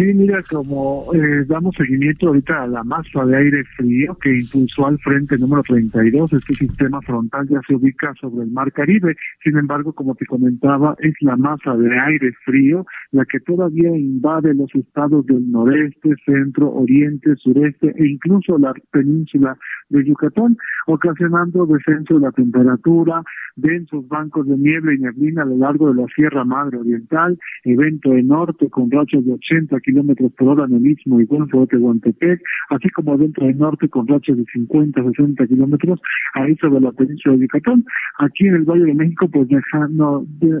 Sí, mira, como eh, damos seguimiento ahorita a la masa de aire frío que impulsó al frente número 32, este sistema frontal ya se ubica sobre el mar Caribe. Sin embargo, como te comentaba, es la masa de aire frío la que todavía invade los estados del noreste, centro, oriente, sureste e incluso la península de Yucatán, ocasionando descenso de la temperatura, densos bancos de nieve y neblina a lo largo de la Sierra Madre Oriental, evento de norte con rachas de 80 kilómetros por hora en el Istmo y Golfo de Tehuantepec, así como dentro del norte con rachas de 50, 60 kilómetros ahí sobre la península de Yucatán. Aquí en el Valle de México, pues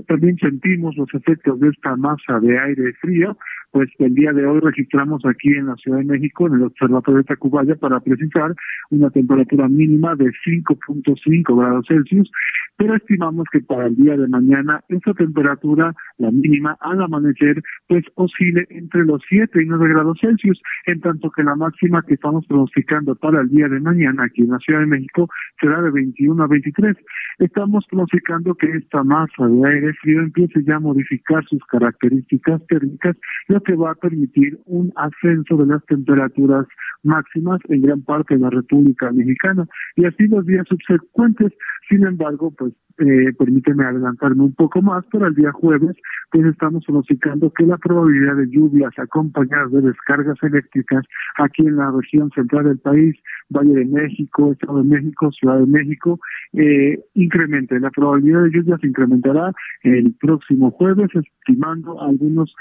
también sentimos los efectos de esta masa de aire frío, pues el día de hoy registramos aquí en la Ciudad de México, en el Observatorio de Tacubaya, para precisar una temperatura mínima de 5.5 grados Celsius, pero estimamos que para el día de mañana esa temperatura, la mínima al amanecer, pues oscile entre los 7 y 9 grados Celsius, en tanto que la máxima que estamos pronosticando para el día de mañana aquí en la Ciudad de México será de 21 a 23. Estamos pronosticando que esta masa de aire frío empiece ya a modificar sus características térmicas, que va a permitir un ascenso de las temperaturas máximas en gran parte de la República Mexicana y así los días subsecuentes. Sin embargo, pues eh, permíteme adelantarme un poco más, para el día jueves, pues estamos pronosticando que la probabilidad de lluvias acompañadas de descargas eléctricas aquí en la región central del país, Valle de México, Estado de México, Ciudad de México, eh, incremente. La probabilidad de lluvias incrementará el próximo jueves, estimando algunos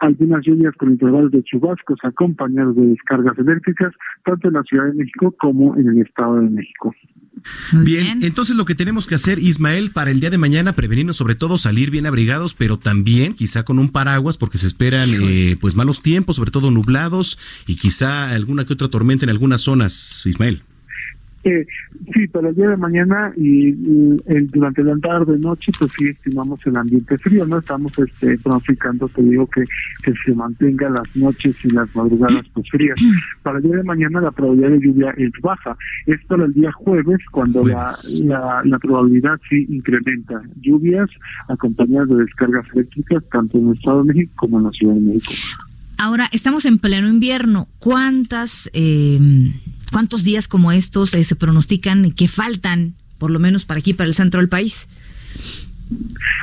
algunas lluvias con intervalos de chubascos acompañados de descargas eléctricas, tanto en la Ciudad de México como en el Estado de México. Bien, entonces lo que tenemos que hacer, Ismael, para el día de mañana, prevenirnos sobre todo salir bien abrigados, pero también quizá con un paraguas, porque se esperan eh, pues malos tiempos, sobre todo nublados, y quizá alguna que otra tormenta en algunas zonas, Ismael. Eh, sí, para el día de mañana y, el, durante la tarde noche, pues sí estimamos el ambiente frío, ¿no? Estamos este, pronosticando, te digo, que, que se mantenga las noches y las madrugadas pues frías. Para el día de mañana la probabilidad de lluvia es baja. Es para el día jueves cuando La, la, la probabilidad sí incrementa. Lluvias acompañadas de descargas eléctricas tanto en el Estado de México como en la Ciudad de México. Ahora, estamos en pleno invierno. ¿Cuántas... Eh ¿Cuántos días como estos eh, se pronostican que faltan, por lo menos para aquí, para el centro del país?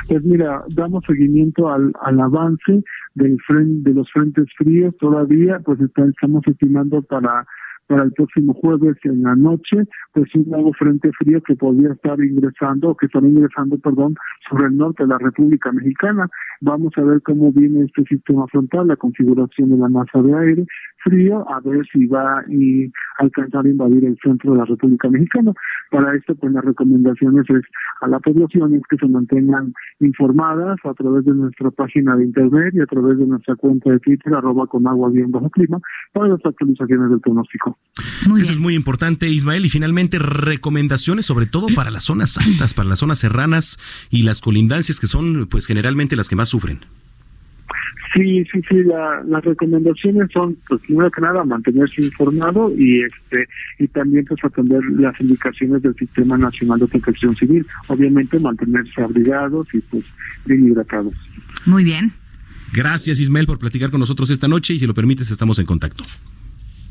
Pues mira, damos seguimiento al, al avance del frente, de los frentes fríos todavía, pues estamos estimando para para el próximo jueves en la noche, pues un nuevo frente frío que podría estar ingresando, que estará ingresando, perdón, sobre el norte de la República Mexicana. Vamos a ver cómo viene este sistema frontal, la configuración de la masa de aire. Frío a ver si va y alcanzar a invadir el centro de la República Mexicana. Para esto, pues las recomendaciones es a la población es que se mantengan informadas a través de nuestra página de internet y a través de nuestra cuenta de Twitter, arroba con agua bien bajo clima, para las actualizaciones del pronóstico. Eso es muy importante, Ismael. Y finalmente, recomendaciones sobre todo para las zonas altas, para las zonas serranas y las colindancias que son pues generalmente las que más sufren. Sí, sí, sí, la, las recomendaciones son, pues, primero que nada, mantenerse informado y este y también pues atender las indicaciones del Sistema Nacional de Protección Civil. Obviamente mantenerse abrigados y pues bien hidratados. Muy bien. Gracias, Ismael, por platicar con nosotros esta noche y si lo permites, estamos en contacto.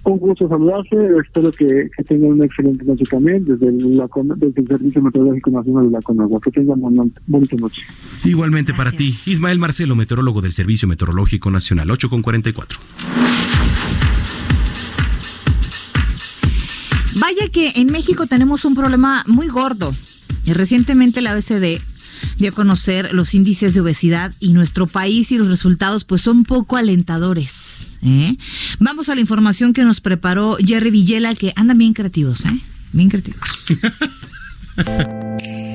Un gusto saludarse, espero que, que tengan una excelente noche también desde, la, Con- desde el Servicio Meteorológico Nacional de la Conagua. Que tengan una bonita noche. Igualmente para ti, Ismael Marcelo, meteorólogo del Servicio Meteorológico Nacional, 8 con 44. Vaya que en México tenemos un problema muy gordo. Y recientemente la OECD dio a conocer los índices de obesidad y nuestro país y los resultados pues son poco alentadores. ¿eh? Vamos a la información que nos preparó Jerry Villela, que andan bien creativos, ¿eh? Bien creativos. <laughs>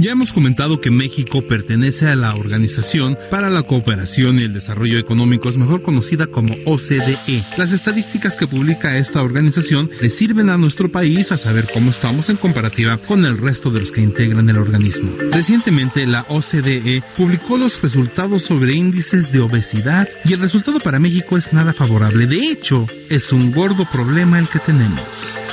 Ya hemos comentado que México pertenece a la Organización para la Cooperación y el Desarrollo Económicos, mejor conocida como OCDE. Las estadísticas que publica esta organización le sirven a nuestro país a saber cómo estamos en comparativa con el resto de los que integran el organismo. Recientemente, la OCDE publicó los resultados sobre índices de obesidad y el resultado para México es nada favorable. De hecho, es un gordo problema el que tenemos.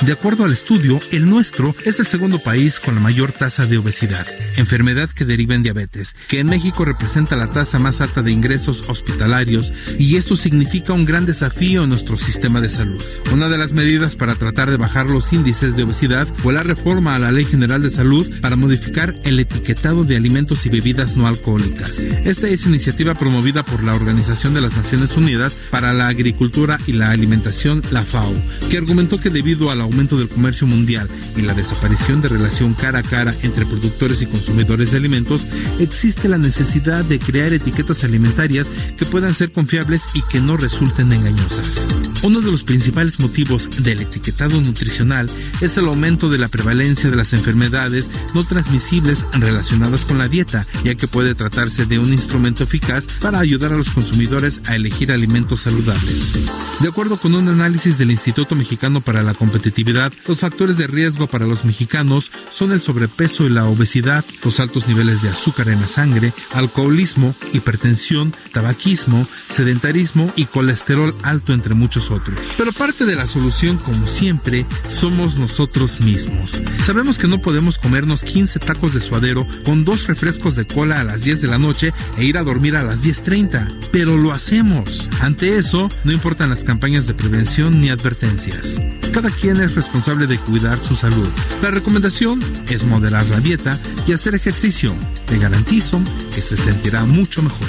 De acuerdo al estudio, el nuestro es el segundo país con la mayor tasa de obesidad, enfermedad que deriva en diabetes, que en México representa la tasa más alta de ingresos hospitalarios y esto significa un gran desafío en nuestro sistema de salud. Una de las medidas para tratar de bajar los índices de obesidad fue la reforma a la Ley General de Salud para modificar el etiquetado de alimentos y bebidas no alcohólicas. Esta es iniciativa promovida por la Organización de las Naciones Unidas para la Agricultura y la Alimentación, la FAO, que argumentó que debido al aumento del comercio mundial y la desaparición de relación cara a cara entre productores y consumidores de alimentos, existe la necesidad de crear etiquetas alimentarias que puedan ser confiables y que no resulten engañosas. Uno de los principales motivos del etiquetado nutricional es el aumento de la prevalencia de las enfermedades no transmisibles relacionadas con la dieta, ya que puede tratarse de un instrumento eficaz para ayudar a los consumidores a elegir alimentos saludables. De acuerdo con un análisis del Instituto Mexicano para la Competitividad, los factores de riesgo para los mexicanos son el sobrepeso y la obesidad, los altos niveles de azúcar en la sangre, alcoholismo, hipertensión, tabaquismo, sedentarismo y colesterol alto entre muchos otros. Pero parte de la solución, como siempre, somos nosotros mismos. Sabemos que no podemos comernos 15 tacos de suadero con dos refrescos de cola a las 10 de la noche e ir a dormir a las 10.30, pero lo hacemos. Ante eso, no importan las campañas de prevención ni advertencias. Cada quien es responsable de cuidar su salud. La recomendación es moderar la dieta y hacer ejercicio. Te garantizo que se sentirá mucho mejor.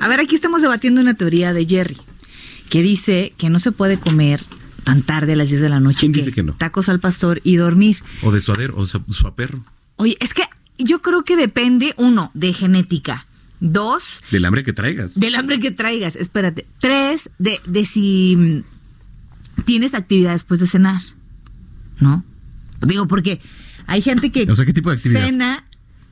A ver, aquí estamos debatiendo una teoría de Jerry que dice que no se puede comer tan tarde a las 10 de la noche. ¿Quién dice que no? Tacos al pastor y dormir. O de suadero, o su, su perro. Oye, es que yo creo que depende, uno, de genética. Dos, Del hambre que traigas. del hambre que traigas. Espérate. Tres, de, de si mm, tienes actividad después de cenar. ¿No? Digo, porque hay gente que O sea, ¿qué tipo de actividad? cena,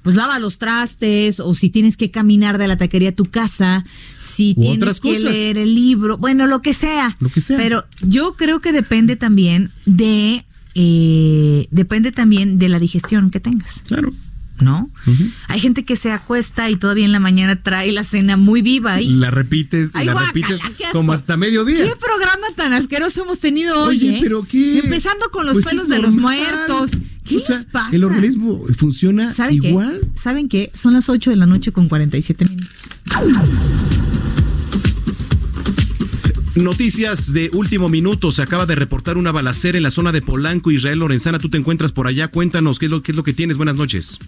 pues lava los trastes, o si tienes que caminar de la taquería a tu casa, si U tienes otras que leer el libro, bueno, lo que sea. Lo que sea. Pero yo creo que depende también de, eh, depende también de la digestión que tengas. Claro. ¿No? Hay gente que se acuesta y todavía en la mañana trae la cena muy viva y La repites, Ay, la guácala, repites como hasta mediodía. ¿Qué programa tan asqueroso hemos tenido hoy? Oye, eh? pero qué. Empezando con los Pues pelos de los muertos. ¿Qué O sea, les pasa? El organismo funciona ¿Saben igual. Qué? ¿Saben qué? Son las 8 de la noche con 47 minutos. Noticias de último minuto. Se acaba de reportar una balacera en la zona de Polanco, Israel Lorenzana. Tú te encuentras por allá. Cuéntanos qué es lo, qué es lo que tienes. Buenas noches.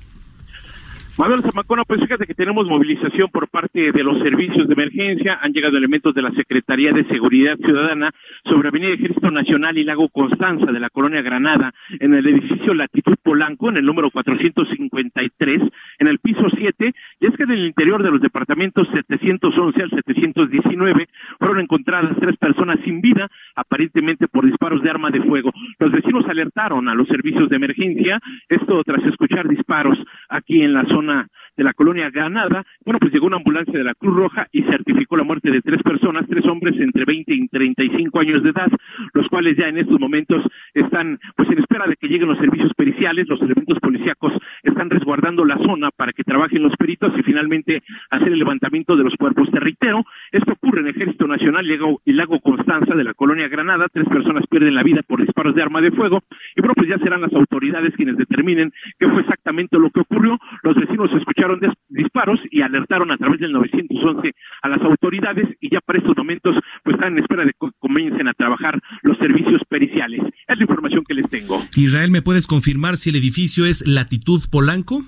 Manuel Zamacona, pues fíjate que tenemos movilización por parte de los servicios de emergencia. Han llegado elementos de la Secretaría de Seguridad Ciudadana sobre Avenida Ejército Nacional y Lago Constanza de la Colonia Granada, en el edificio Latitud Polanco, en el número 453, en el piso 7, y es que en el interior de los departamentos 711 al 719 fueron encontradas tres personas sin vida, aparentemente por disparos de arma de fuego. Los vecinos alertaron a los servicios de emergencia, esto tras escuchar disparos aquí en la zona de la colonia Ganada. Bueno, pues llegó una ambulancia de la Cruz Roja y certificó la muerte de tres personas, tres hombres entre 20 y 35 años de edad, los cuales ya en estos momentos están pues en espera de que lleguen los servicios periciales, los elementos policíacos están resguardando la zona para que trabajen los peritos y finalmente hacer el levantamiento de los cuerpos. Te reitero, esto ocurre en el Ejército Nacional y Lago Constanza de la colonia Granada, tres personas pierden la vida por disparos de arma de fuego y bueno, pues ya serán las autoridades quienes determinen qué fue exactamente lo que ocurrió. Los vecinos escucharon disparos y alertaron a través del 911 a las autoridades y ya para estos momentos pues están en espera de que comiencen a trabajar los servicios periciales. Es la información que les tengo. Israel, ¿me puedes confirmar si el edificio es Latitud Polanco?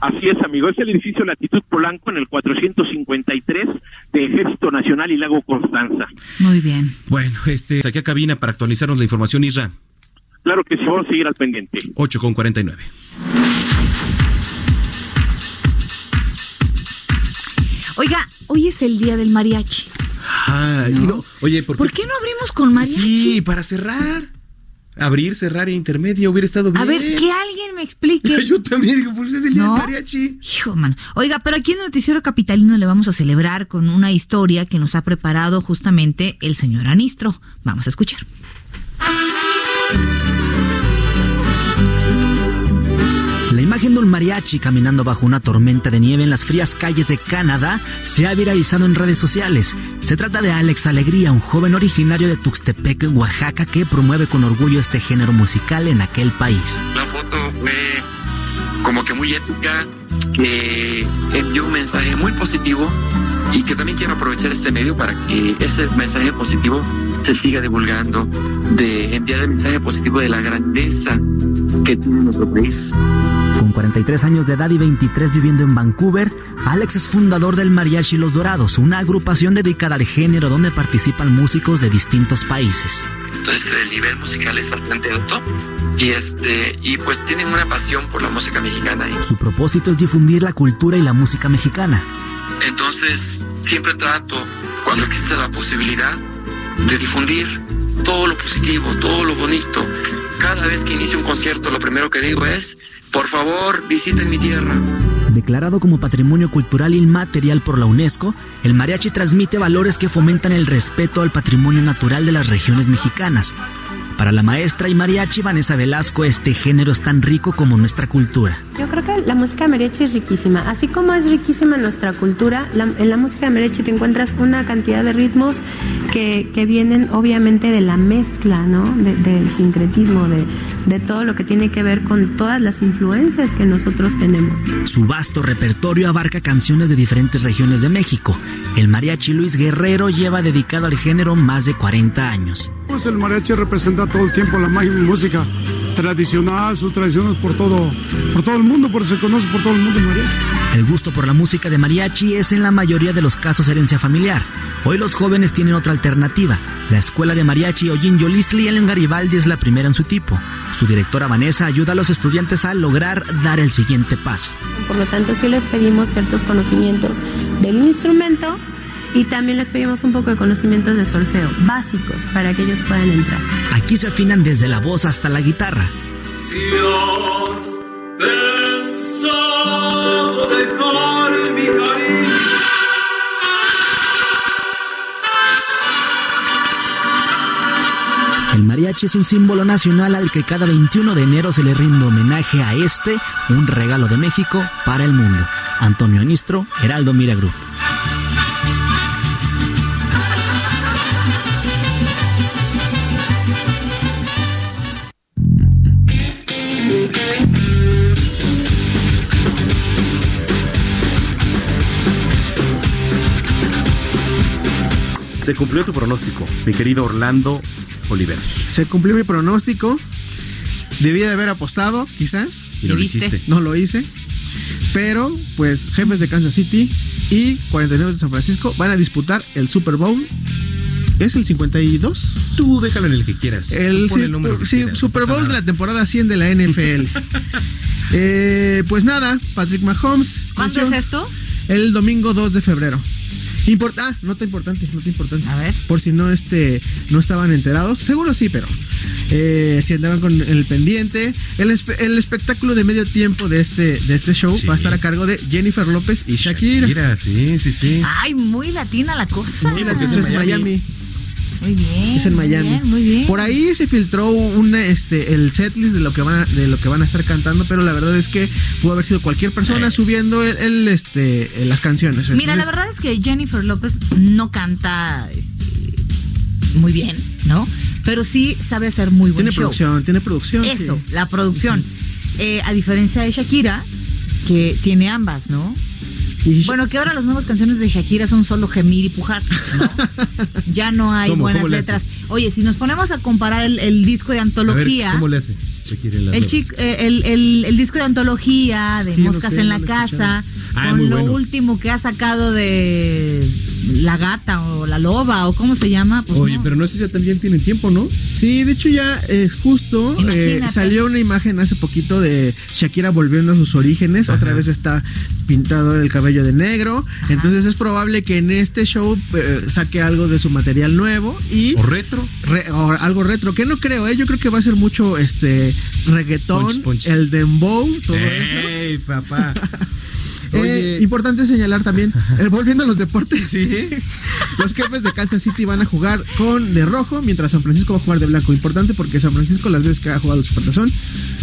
Así es, amigo. Es el edificio Latitud Polanco en el 453 de Ejército Nacional y Lago Constanza. Muy bien. Bueno, este, aquí a cabina para actualizarnos la información, Isra. Claro que sí, vamos a seguir al pendiente. 8 con 49. Oiga, hoy es el día del mariachi. Ay, no. Oye, ¿por, qué? no abrimos con mariachi? Sí, para cerrar. Abrir, cerrar e intermedio hubiera estado bien. A ver, que alguien me explique. <laughs> Yo también digo, pues es el día del mariachi. Hijo, man. Oiga, pero aquí en el Noticiero Capitalino le vamos a celebrar con una historia que nos ha preparado justamente el señor Anistro. Vamos a escuchar. Imagen de un mariachi caminando bajo una tormenta de nieve en las frías calles de Canadá se ha viralizado en redes sociales. Se trata de Alex Alegría, un joven originario de Tuxtepec, Oaxaca, que promueve con orgullo este género musical en aquel país. La foto fue como que muy épica, que envió un mensaje muy positivo y que también quiero aprovechar este medio para que ese mensaje positivo se siga divulgando, de enviar el mensaje positivo de la grandeza que tiene nuestro país. Con 43 años de edad y 23 viviendo en Vancouver, Alex es fundador del Mariachi Los Dorados, una agrupación dedicada al género donde participan músicos de distintos países. Entonces el nivel musical es bastante alto y este y pues tienen una pasión por la música mexicana. Su propósito es difundir la cultura y la música mexicana. Entonces siempre trato cuando existe la posibilidad de difundir todo lo positivo, todo lo bonito. Cada vez que inicio un concierto, lo primero que digo es, por favor, visiten mi tierra. Declarado como Patrimonio Cultural Inmaterial por la UNESCO, el mariachi transmite valores que fomentan el respeto al patrimonio natural de las regiones mexicanas, para la maestra y mariachi Vanessa Velasco, este género es tan rico como nuestra cultura. Yo creo que la música mariachi es riquísima. Así como es riquísima nuestra cultura, en la música mariachi te encuentras una cantidad de ritmos que, vienen obviamente de la mezcla, ¿no? del sincretismo, de, de todo lo que tiene que ver con todas las influencias que nosotros tenemos. Su vasto repertorio abarca canciones de diferentes regiones de México. El mariachi Luis Guerrero lleva dedicado al género más de 40 años. Pues el mariachi representa todo el tiempo la música tradicional, sus tradiciones por todo, por todo el mundo, por eso se conoce por todo el mundo el mariachi. El gusto por la música de mariachi es en la mayoría de los casos herencia familiar. Hoy los jóvenes tienen otra alternativa. La escuela de mariachi Ojin Yolistli en Garibaldi es la primera en su tipo. Su directora Vanessa ayuda a los estudiantes a lograr dar el siguiente paso. Por lo tanto, sí les pedimos ciertos conocimientos del instrumento y también les pedimos un poco de conocimientos de solfeo básicos para que ellos puedan entrar. Aquí se afinan desde la voz hasta la guitarra. El mariachi es un símbolo nacional al que cada 21 de enero se le rinde homenaje a este, un regalo de México para el mundo. Antonio Anistro, Heraldo Miragru. Se cumplió tu pronóstico, mi querido Orlando Oliveros. Se cumplió mi pronóstico. Debía de haber apostado, quizás. Y no lo hiciste. No lo hice. Pero, pues, jefes de Kansas City y 49 de San Francisco van a disputar el Super Bowl ¿Es el 52? Tú déjalo en el que quieras. El, sí, el número que sí, quieras, Super Bowl de la temporada 100 de la NFL. <laughs> Eh, pues nada, Patrick Mahomes. ¿Cuándo es esto? El domingo 2 de febrero. Import ah, nota importante, nota importante. A ver. Por si no este no estaban enterados. Seguro sí, pero eh, si andaban con el pendiente. El, espe- el espectáculo de medio tiempo de este, de este show va a estar a cargo de Jennifer López y Shakira. Mira, sí, sí, sí. Ay, muy latina la cosa. Sí, la que es Miami. Muy bien. Es en muy Miami. bien, muy bien. Por ahí se filtró un, este, el setlist de lo que van a, de lo que van a estar cantando, pero la verdad es que pudo haber sido cualquier persona subiendo el, el, este, las canciones. Mira, la verdad es que Jennifer López no canta este, muy bien, ¿no? Pero sí sabe hacer muy buen tiene show. producción, tiene producción. Eso, sí. la producción. Eh, a diferencia de Shakira, que tiene ambas, ¿no? Bueno, que ahora las nuevas canciones de Shakira son solo gemir y pujar. ¿no? ya no hay ¿Cómo? buenas letras. Oye, si nos ponemos a comparar el, el disco de A ver, antología. ¿cómo le hace? El, nuevas? chic- eh, el, el- el disco de antología de Sí, no Moscas sé, en la casa. Ah, con lo bueno. último que ha sacado de La Gata o La Loba o cómo se llama. Pues Oye, no. pero no sé si también tienen tiempo, ¿no? Sí, de hecho ya es justo. eh, salió una imagen hace poquito de Shakira volviendo a sus orígenes. Otra vez está pintado el cabello de negro. Entonces es probable que en este show eh, saque algo de su material nuevo y ¿O retro? re- o algo retro. Que no creo, ¿eh? Yo creo que va a ser mucho este reggaetón, Punch, punch. el dembow, todo eso. ¡Ey, <laughs> Eh, importante señalar también, <laughs> eh, volviendo a los deportes, <laughs> los jefes de Kansas City van a jugar con de rojo, mientras San Francisco va a jugar de blanco. Importante porque San Francisco las veces que ha jugado el Supertazón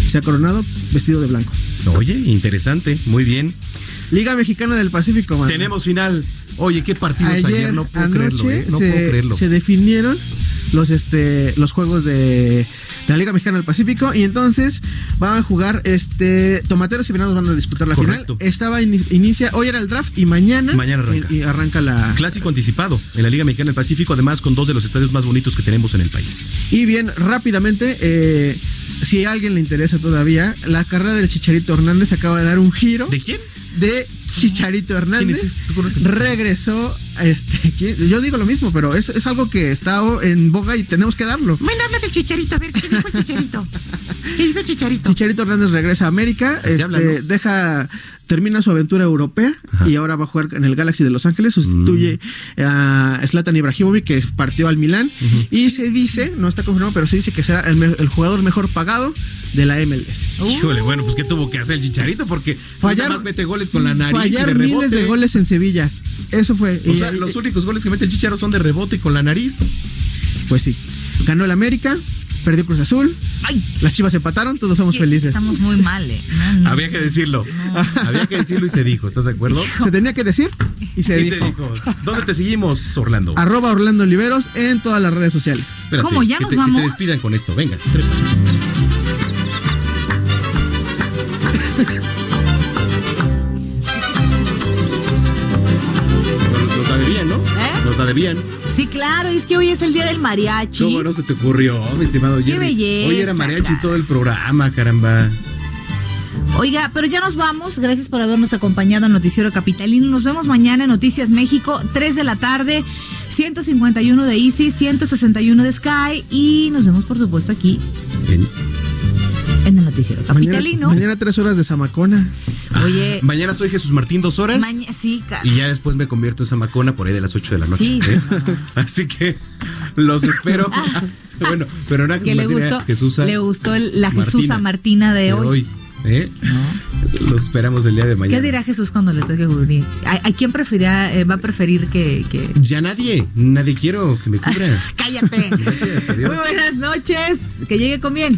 se ha coronado vestido de blanco. Oye, interesante, muy bien. Liga Mexicana del Pacífico, mano. Tenemos final. Oye, qué partidos ayer, no puedo anoche creerlo, ¿eh? No se, puedo creerlo. se definieron los este los juegos de, de la Liga Mexicana del Pacífico y entonces van a jugar este Tomateros y Venados van a disputar la Correcto. final. Estaba ini- inicia hoy era el draft y mañana Mañana arranca. y, y arranca la Clásico anticipado en la Liga Mexicana del Pacífico, además con dos de los estadios más bonitos que tenemos en el país. Y bien, rápidamente, eh, si a alguien le interesa todavía, la carrera del Chicharito Hernández acaba de dar un giro. ¿De quién? De Chicharito Hernández. ¿Quién es ese? ¿Tú conoces al Chicharito? regresó, este, ¿quién? yo digo lo mismo, pero es, es algo que está en boga y tenemos que darlo. Bueno, habla del chicharito, a ver, ¿qué dijo el chicharito? ¿Qué hizo Chicharito? Chicharito Hernández regresa a América, este, habla, ¿no? deja, termina su aventura europea y ahora va a jugar en el Galaxy de Los Ángeles, sustituye Mm. a Zlatan Ibrahimovic que partió al Milán y se dice, no está confirmado, pero se dice que será el, jugador mejor pagado de la MLS. Híjole, bueno, pues ¿qué tuvo que hacer el Chicharito? Porque Fallar- nada más mete goles con la nariz fallar de miles de goles en Sevilla. Eso fue. O Y- sea, y- los únicos goles que mete el Chicharo son de rebote y con la nariz. Pues sí. Ganó el América, perdió Cruz Azul. Las Chivas empataron, todos somos felices. Estamos muy mal, ¿eh? No, no. Había que decirlo. Había que decirlo y se dijo, ¿estás de acuerdo? Se tenía que decir y se Y dijo. se dijo. ¿Dónde te seguimos, Orlando? Arroba Orlando Oliveros en todas las redes sociales. Espérate, ¿Cómo? ¿Ya que nos te, que vamos? te despidan con esto. Venga, trepa. <laughs> La debían. Sí, claro, es que hoy es el día del mariachi. ¿Cómo no se te ocurrió, mi estimado Qué Jerry? belleza, Hoy era mariachi todo el programa, caramba. Oiga, pero ya nos vamos. Gracias por habernos acompañado en Noticiero Capitalino. Nos vemos mañana en Noticias México, 3 de la tarde, 151 de Easy, 161 de Sky. Y nos vemos, por supuesto, aquí Ven. Noticiero Mañana, Capitalino. mañana tres horas de Zamacona. Oye, Mañana soy Jesús Martín, dos horas. sí, Y ya después me convierto en Zamacona por ahí de las 8 de la noche. Sí, ¿eh? <laughs> Así que los espero. bueno, pero no a que Jesús le gustó, a Jesusa le gustó el- la Jesús Martina Martina de de hoy. hoy. ¿eh? Los esperamos el día de mañana. ¿Qué dirá Jesús cuando le toque cubrir? ¿A, a quién preferirá, eh, va a preferir que, que- Ya nadie, nadie quiero que me cubra. Cállate. Gracias, adiós. Muy buenas noches. Que llegue con bien.